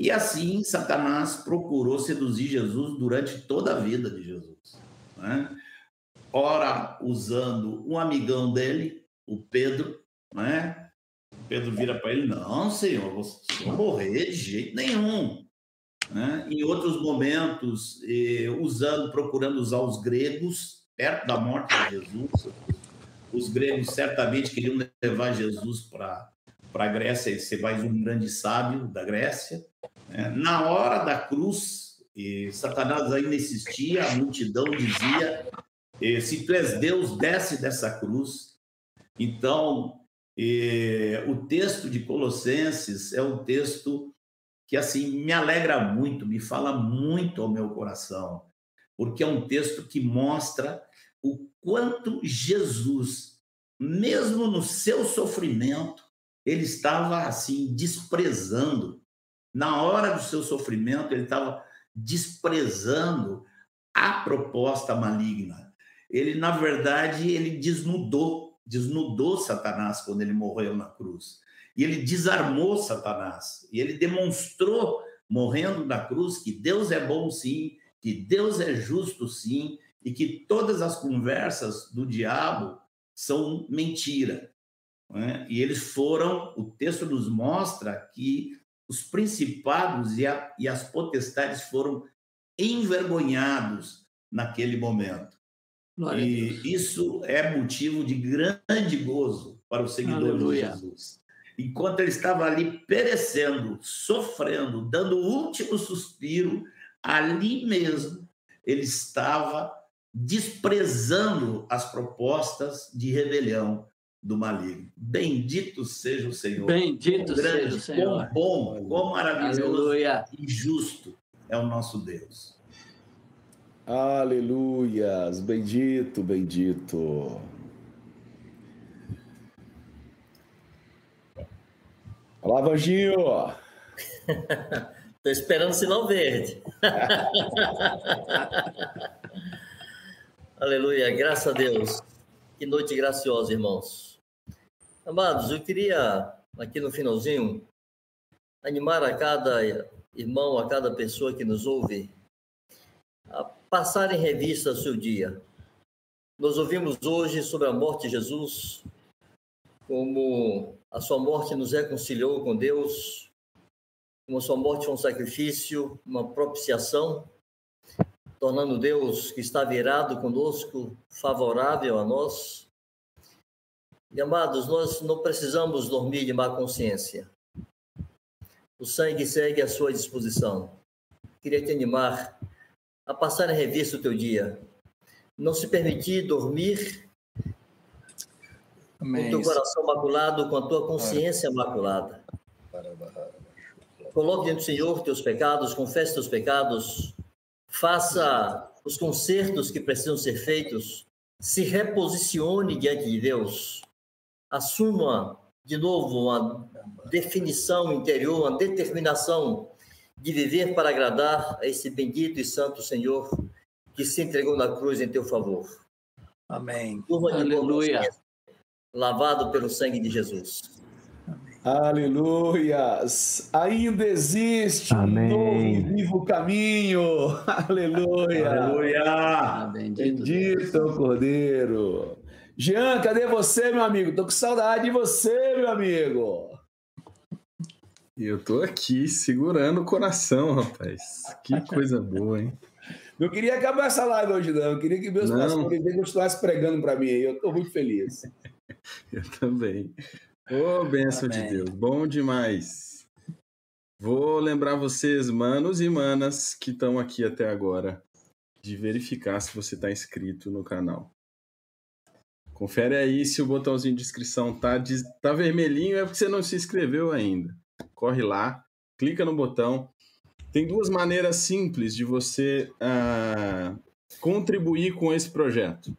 E assim, Satanás procurou seduzir Jesus durante toda a vida de Jesus. Né? Ora, usando um amigão dele, o Pedro, né? Pedro vira para ele: Não, senhor, você vai morrer de jeito nenhum. Né? Em outros momentos, eh, usando, procurando usar os gregos perto da morte de Jesus. Os gregos certamente queriam levar Jesus para a Grécia, ser mais um grande sábio da Grécia. Né? Na hora da cruz, Satanás ainda insistia, a multidão dizia: Se tu és Deus, desce dessa cruz. Então, o texto de Colossenses é um texto que assim me alegra muito, me fala muito ao meu coração, porque é um texto que mostra o quanto Jesus, mesmo no seu sofrimento, ele estava assim desprezando. Na hora do seu sofrimento, ele estava desprezando a proposta maligna. Ele, na verdade, ele desnudou desnudou Satanás quando ele morreu na cruz. E ele desarmou Satanás. E ele demonstrou, morrendo na cruz, que Deus é bom sim, que Deus é justo sim, e que todas as conversas do diabo são mentira. É? E eles foram, o texto nos mostra que os principados e, a, e as potestades foram envergonhados naquele momento. Glória e isso é motivo de grande gozo para o seguidor de Jesus. Enquanto ele estava ali perecendo, sofrendo, dando o último suspiro, ali mesmo ele estava desprezando as propostas de rebelião do maligno. Bendito seja o Senhor. Bendito grande, seja o Senhor. Quão bom, quão maravilhoso Aleluia. e justo é o nosso Deus. Aleluias, bendito, bendito. Olá, Vanginho. Estou esperando o sinal verde. Aleluia, graças a Deus. Que noite graciosa, irmãos. Amados, eu queria, aqui no finalzinho, animar a cada irmão, a cada pessoa que nos ouve, a passar em revista seu dia. Nós ouvimos hoje sobre a morte de Jesus, como a sua morte nos reconciliou com Deus, como sua morte foi um sacrifício, uma propiciação, tornando Deus que está virado conosco favorável a nós. E amados, nós não precisamos dormir de má consciência. O sangue segue à sua disposição. Queria te animar a passar em revista o teu dia. Não se permitir dormir Amém. com o teu coração maculado, com a tua consciência maculada. Coloque diante do Senhor teus pecados, confesse teus pecados, faça os consertos que precisam ser feitos, se reposicione diante de Deus, assuma de novo uma definição interior, uma determinação de viver para agradar a esse bendito e santo Senhor que se entregou na cruz em teu favor. Amém. Aleluia. Lavado pelo sangue de Jesus. Aleluias! Ainda existe Amém. um novo e vivo caminho. Aleluia! Aleluia! Bendito, Bendito o Cordeiro. Jean, cadê você, meu amigo? Tô com saudade de você, meu amigo. Eu tô aqui segurando o coração, rapaz. Que coisa boa, hein? Não queria acabar essa live hoje, não. Eu queria que meus pastores continuassem pregando para mim. Eu tô muito feliz. Eu também. Ô, oh, bênção Amém. de Deus. Bom demais. Vou lembrar vocês, manos e manas, que estão aqui até agora, de verificar se você está inscrito no canal. Confere aí se o botãozinho de inscrição tá, de, tá vermelhinho, é porque você não se inscreveu ainda. Corre lá, clica no botão. Tem duas maneiras simples de você uh, contribuir com esse projeto.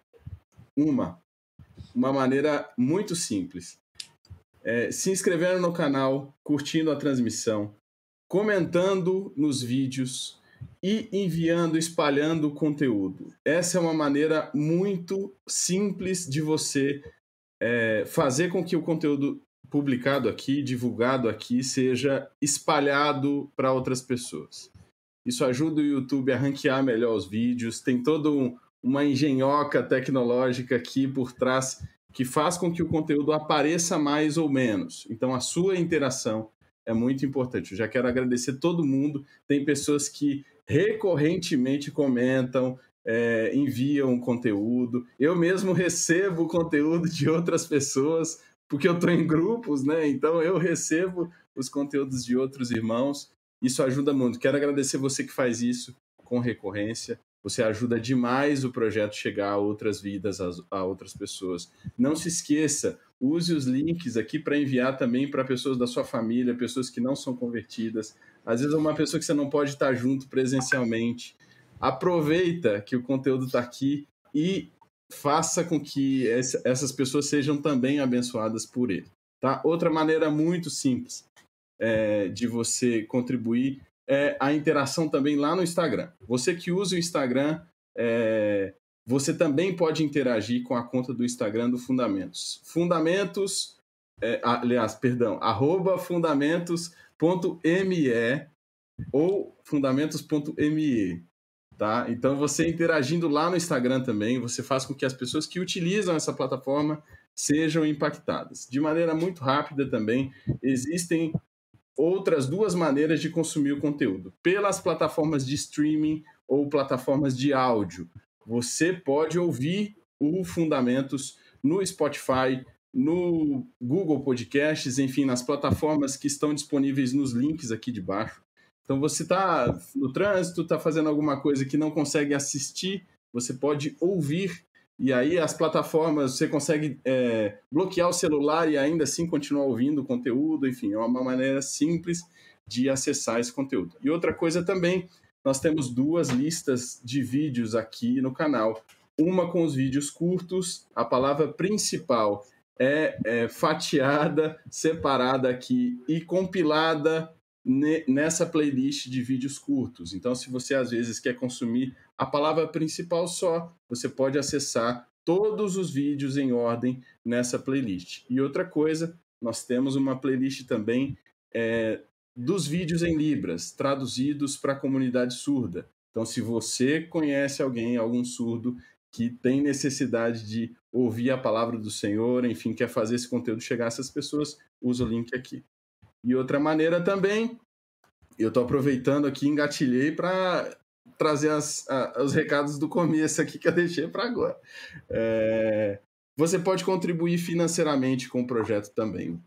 Uma, uma maneira muito simples é, se inscrevendo no canal, curtindo a transmissão, comentando nos vídeos e enviando, espalhando o conteúdo. Essa é uma maneira muito simples de você é, fazer com que o conteúdo publicado aqui, divulgado aqui, seja espalhado para outras pessoas. Isso ajuda o YouTube a ranquear melhor os vídeos, tem toda um, uma engenhoca tecnológica aqui por trás que faz com que o conteúdo apareça mais ou menos. Então, a sua interação é muito importante. Eu já quero agradecer todo mundo. Tem pessoas que recorrentemente comentam, é, enviam conteúdo. Eu mesmo recebo conteúdo de outras pessoas, porque eu estou em grupos, né? Então, eu recebo os conteúdos de outros irmãos. Isso ajuda muito. Quero agradecer você que faz isso com recorrência. Você ajuda demais o projeto chegar a outras vidas, a, outras pessoas. Não se esqueça, use os links aqui para enviar também para pessoas da sua família, pessoas que não são convertidas. Às vezes é uma pessoa que você não pode estar junto presencialmente. Aproveita que o conteúdo está aqui e faça com que essas pessoas sejam também abençoadas por ele. Tá? Outra maneira muito simples é, de você contribuir é, a interação também lá no Instagram. Você que usa o Instagram, é, você também pode interagir com a conta do Instagram do Fundamentos. Fundamentos, é, aliás, perdão, arroba fundamentos.me ou fundamentos.me. Tá? Então, você interagindo lá no Instagram também, você faz com que as pessoas que utilizam essa plataforma sejam impactadas. De maneira muito rápida também, existem outras duas maneiras de consumir o conteúdo: pelas plataformas de streaming ou plataformas de áudio. Você pode ouvir o Fundamentos no Spotify, no Google Podcasts, enfim, nas plataformas que estão disponíveis nos links aqui de baixo. Então, você está no trânsito, está fazendo alguma coisa que não consegue assistir, você pode ouvir e aí as plataformas, você consegue é, bloquear o celular e ainda assim continuar ouvindo o conteúdo, enfim, é uma maneira simples de acessar esse conteúdo. E outra coisa também, nós temos duas listas de vídeos aqui no canal. Uma com os vídeos curtos, a palavra principal é, é fatiada, separada aqui e compilada nessa playlist de vídeos curtos. Então, se você às vezes quer consumir a palavra principal só, você pode acessar todos os vídeos em ordem nessa playlist. E outra coisa, nós temos uma playlist também é, dos vídeos em Libras, traduzidos para a comunidade surda. Então, se você conhece alguém, algum surdo, que tem necessidade de ouvir a palavra do Senhor, enfim, quer fazer esse conteúdo chegar a essas pessoas, usa o link aqui. E outra maneira também eu estou aproveitando aqui, engatilhei para trazer as, a, os recados do começo aqui que eu deixei para agora. É, você pode contribuir financeiramente com o projeto também.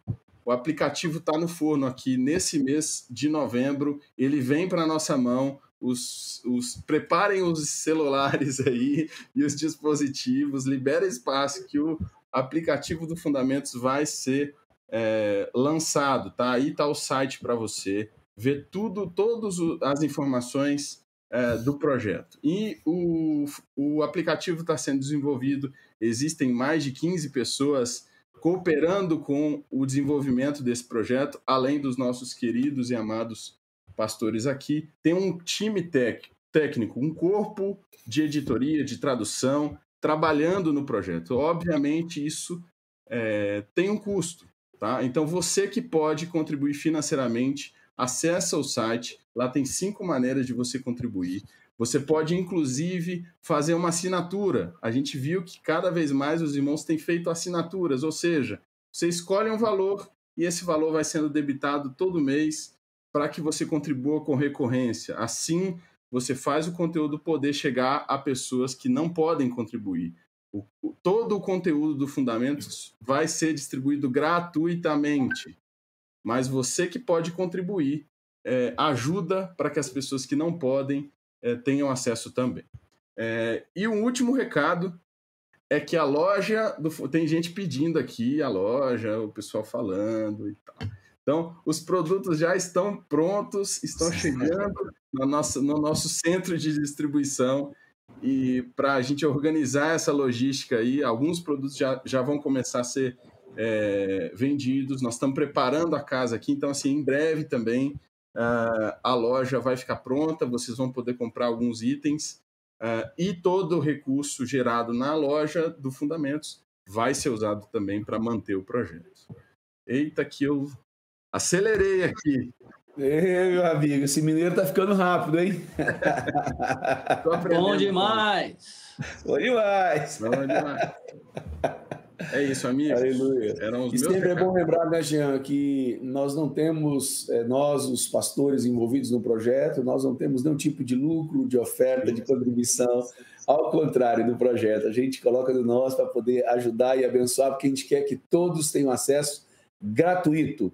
O aplicativo está no forno aqui nesse mês de novembro. Ele vem para nossa mão. Os, os, preparem os celulares aí e os dispositivos, libera espaço que o aplicativo do Fundamentos vai ser é, lançado, tá? Aí está o site para você ver tudo, todas as informações é, do projeto. E o, o aplicativo está sendo desenvolvido, existem mais de 15 pessoas cooperando com o desenvolvimento desse projeto, além dos nossos queridos e amados pastores aqui. Tem um time tec, técnico, um corpo de editoria, de tradução, trabalhando no projeto. Obviamente, isso é, tem um custo. Tá? Então, você que pode contribuir financeiramente, acessa o site, lá tem cinco maneiras de você contribuir. Você pode, inclusive, fazer uma assinatura. A gente viu que cada vez mais os irmãos têm feito assinaturas, ou seja, você escolhe um valor e esse valor vai sendo debitado todo mês para que você contribua com recorrência. Assim, você faz o conteúdo poder chegar a pessoas que não podem contribuir. O, todo o conteúdo do Fundamentos vai ser distribuído gratuitamente mas você que pode contribuir é, ajuda para que as pessoas que não podem é, tenham acesso também. É, e um último recado é que a loja do, tem gente pedindo aqui a loja, o pessoal falando e tal. Então, os produtos já estão prontos, estão chegando no nosso, no nosso centro de distribuição. E para a gente organizar essa logística aí, alguns produtos já, já vão começar a ser é, vendidos. Nós estamos preparando a casa aqui, então, assim, em breve também uh, a loja vai ficar pronta, vocês vão poder comprar alguns itens uh, e todo o recurso gerado na loja do Fundamentos vai ser usado também para manter o projeto. Eita, que eu acelerei aqui. Ei, meu amigo, esse mineiro tá ficando rápido, hein? Bom demais! Bom demais! Bom demais! É isso, amigo. Aleluia. Eram os e sempre é bom lembrar, né, Jean, que nós não temos, é, nós, os pastores envolvidos no projeto, nós não temos nenhum tipo de lucro, de oferta, de contribuição. Ao contrário do projeto, a gente coloca do nosso para poder ajudar e abençoar, porque a gente quer que todos tenham acesso gratuito.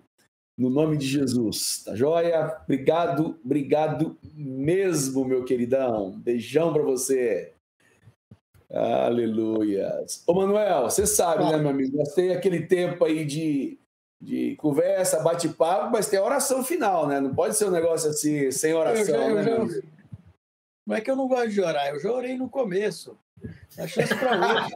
No nome de Jesus, tá joia? Obrigado, obrigado mesmo, meu queridão. Beijão para você. Aleluia. Ô, Manuel, você sabe, né, meu amigo? Nós tem aquele tempo aí de, de conversa, bate-papo, mas tem oração final, né? Não pode ser um negócio assim, sem oração, eu já, eu né? Já... Não é que eu não gosto de orar, eu já orei no começo. A chance para hoje.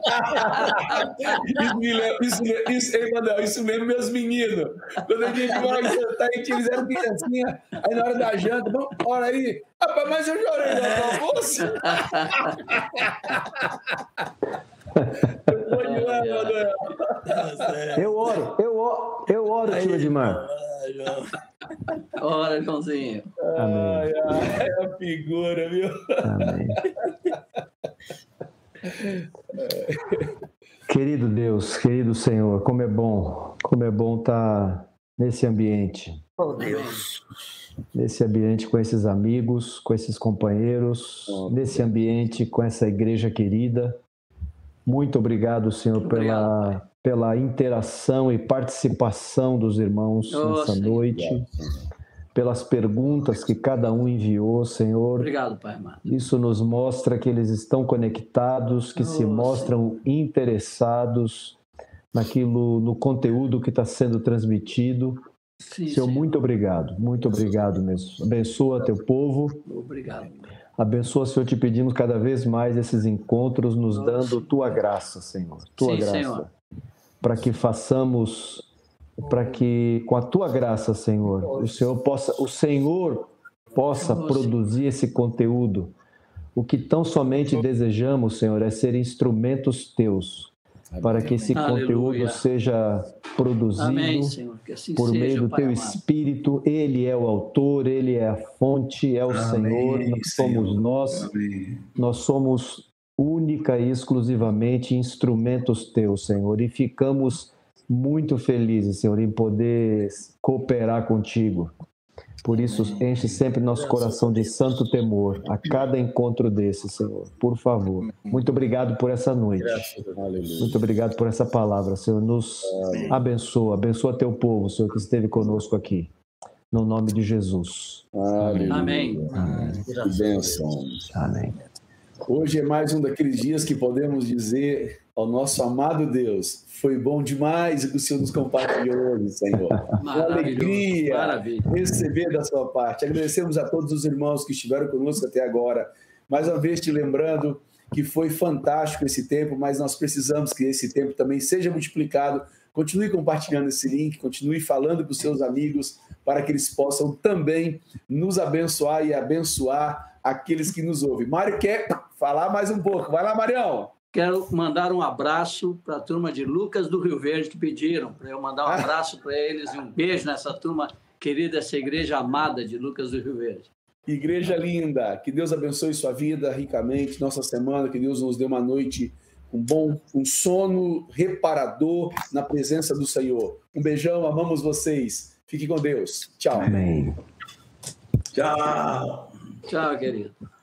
isso, me lembra, isso, isso, ei, isso lembra meus meninos. Quando a gente vai jantar, a gente eles eram criancinha, aí na hora da janta, vamos, ora aí. Rapaz, mas eu chorei no almoço. Eu oro, eu oro, eu oro, tio Edmar. Ora, Joãozinho. Amém. Ai, ai, é a figura, viu? Amém. Querido Deus, querido Senhor, como é bom, como é bom estar nesse ambiente. Oh, Deus. Nesse ambiente com esses amigos, com esses companheiros, oh, nesse ambiente com essa igreja querida. Muito obrigado, Senhor, obrigado, pela, pela interação e participação dos irmãos oh, nessa Senhor. noite pelas perguntas que cada um enviou, Senhor. Obrigado, Pai amado. Isso nos mostra que eles estão conectados, que oh, se mostram Senhor. interessados naquilo, no conteúdo que está sendo transmitido. Sim, Senhor, Senhor, muito obrigado, muito obrigado mesmo. Abençoa teu povo. Obrigado. Abençoa, Senhor, te pedimos cada vez mais esses encontros, nos dando tua graça, Senhor. Tua Sim, graça. Para que façamos para que com a tua graça, Senhor, o Senhor possa, o Senhor possa produzir esse conteúdo. O que tão somente desejamos, Senhor, é ser instrumentos teus para que esse Aleluia. conteúdo seja produzido Amém, assim por meio do teu amado. Espírito. Ele é o autor, ele é a fonte, é o Amém, Senhor, nós somos Senhor. nós. Amém. Nós somos única e exclusivamente instrumentos teus, Senhor, e ficamos muito felizes, Senhor, em poder cooperar contigo. Por isso, enche sempre nosso coração de santo temor a cada encontro desse, Senhor. Por favor. Muito obrigado por essa noite. Muito obrigado por essa palavra, Senhor. Nos abençoa, abençoa teu povo, Senhor, que esteve conosco aqui. No nome de Jesus. Aleluia. Amém. Amém. Que bênção. Amém. Hoje é mais um daqueles dias que podemos dizer ao nosso amado Deus: foi bom demais o que o Senhor nos compartilhou hoje, Senhor. Uma alegria Maravilha. receber da sua parte. Agradecemos a todos os irmãos que estiveram conosco até agora. Mais uma vez te lembrando que foi fantástico esse tempo, mas nós precisamos que esse tempo também seja multiplicado. Continue compartilhando esse link, continue falando com seus amigos para que eles possam também nos abençoar e abençoar aqueles que nos ouvem. Mário quer falar mais um pouco. Vai lá, Marião. Quero mandar um abraço para a turma de Lucas do Rio Verde que pediram para eu mandar um abraço para eles e um beijo nessa turma querida, essa igreja amada de Lucas do Rio Verde. Igreja linda, que Deus abençoe sua vida ricamente, nossa semana, que Deus nos dê uma noite com bom, um sono reparador na presença do Senhor. Um beijão, amamos vocês. Fique com Deus. Tchau. Amém. Tchau. Tchau, querido.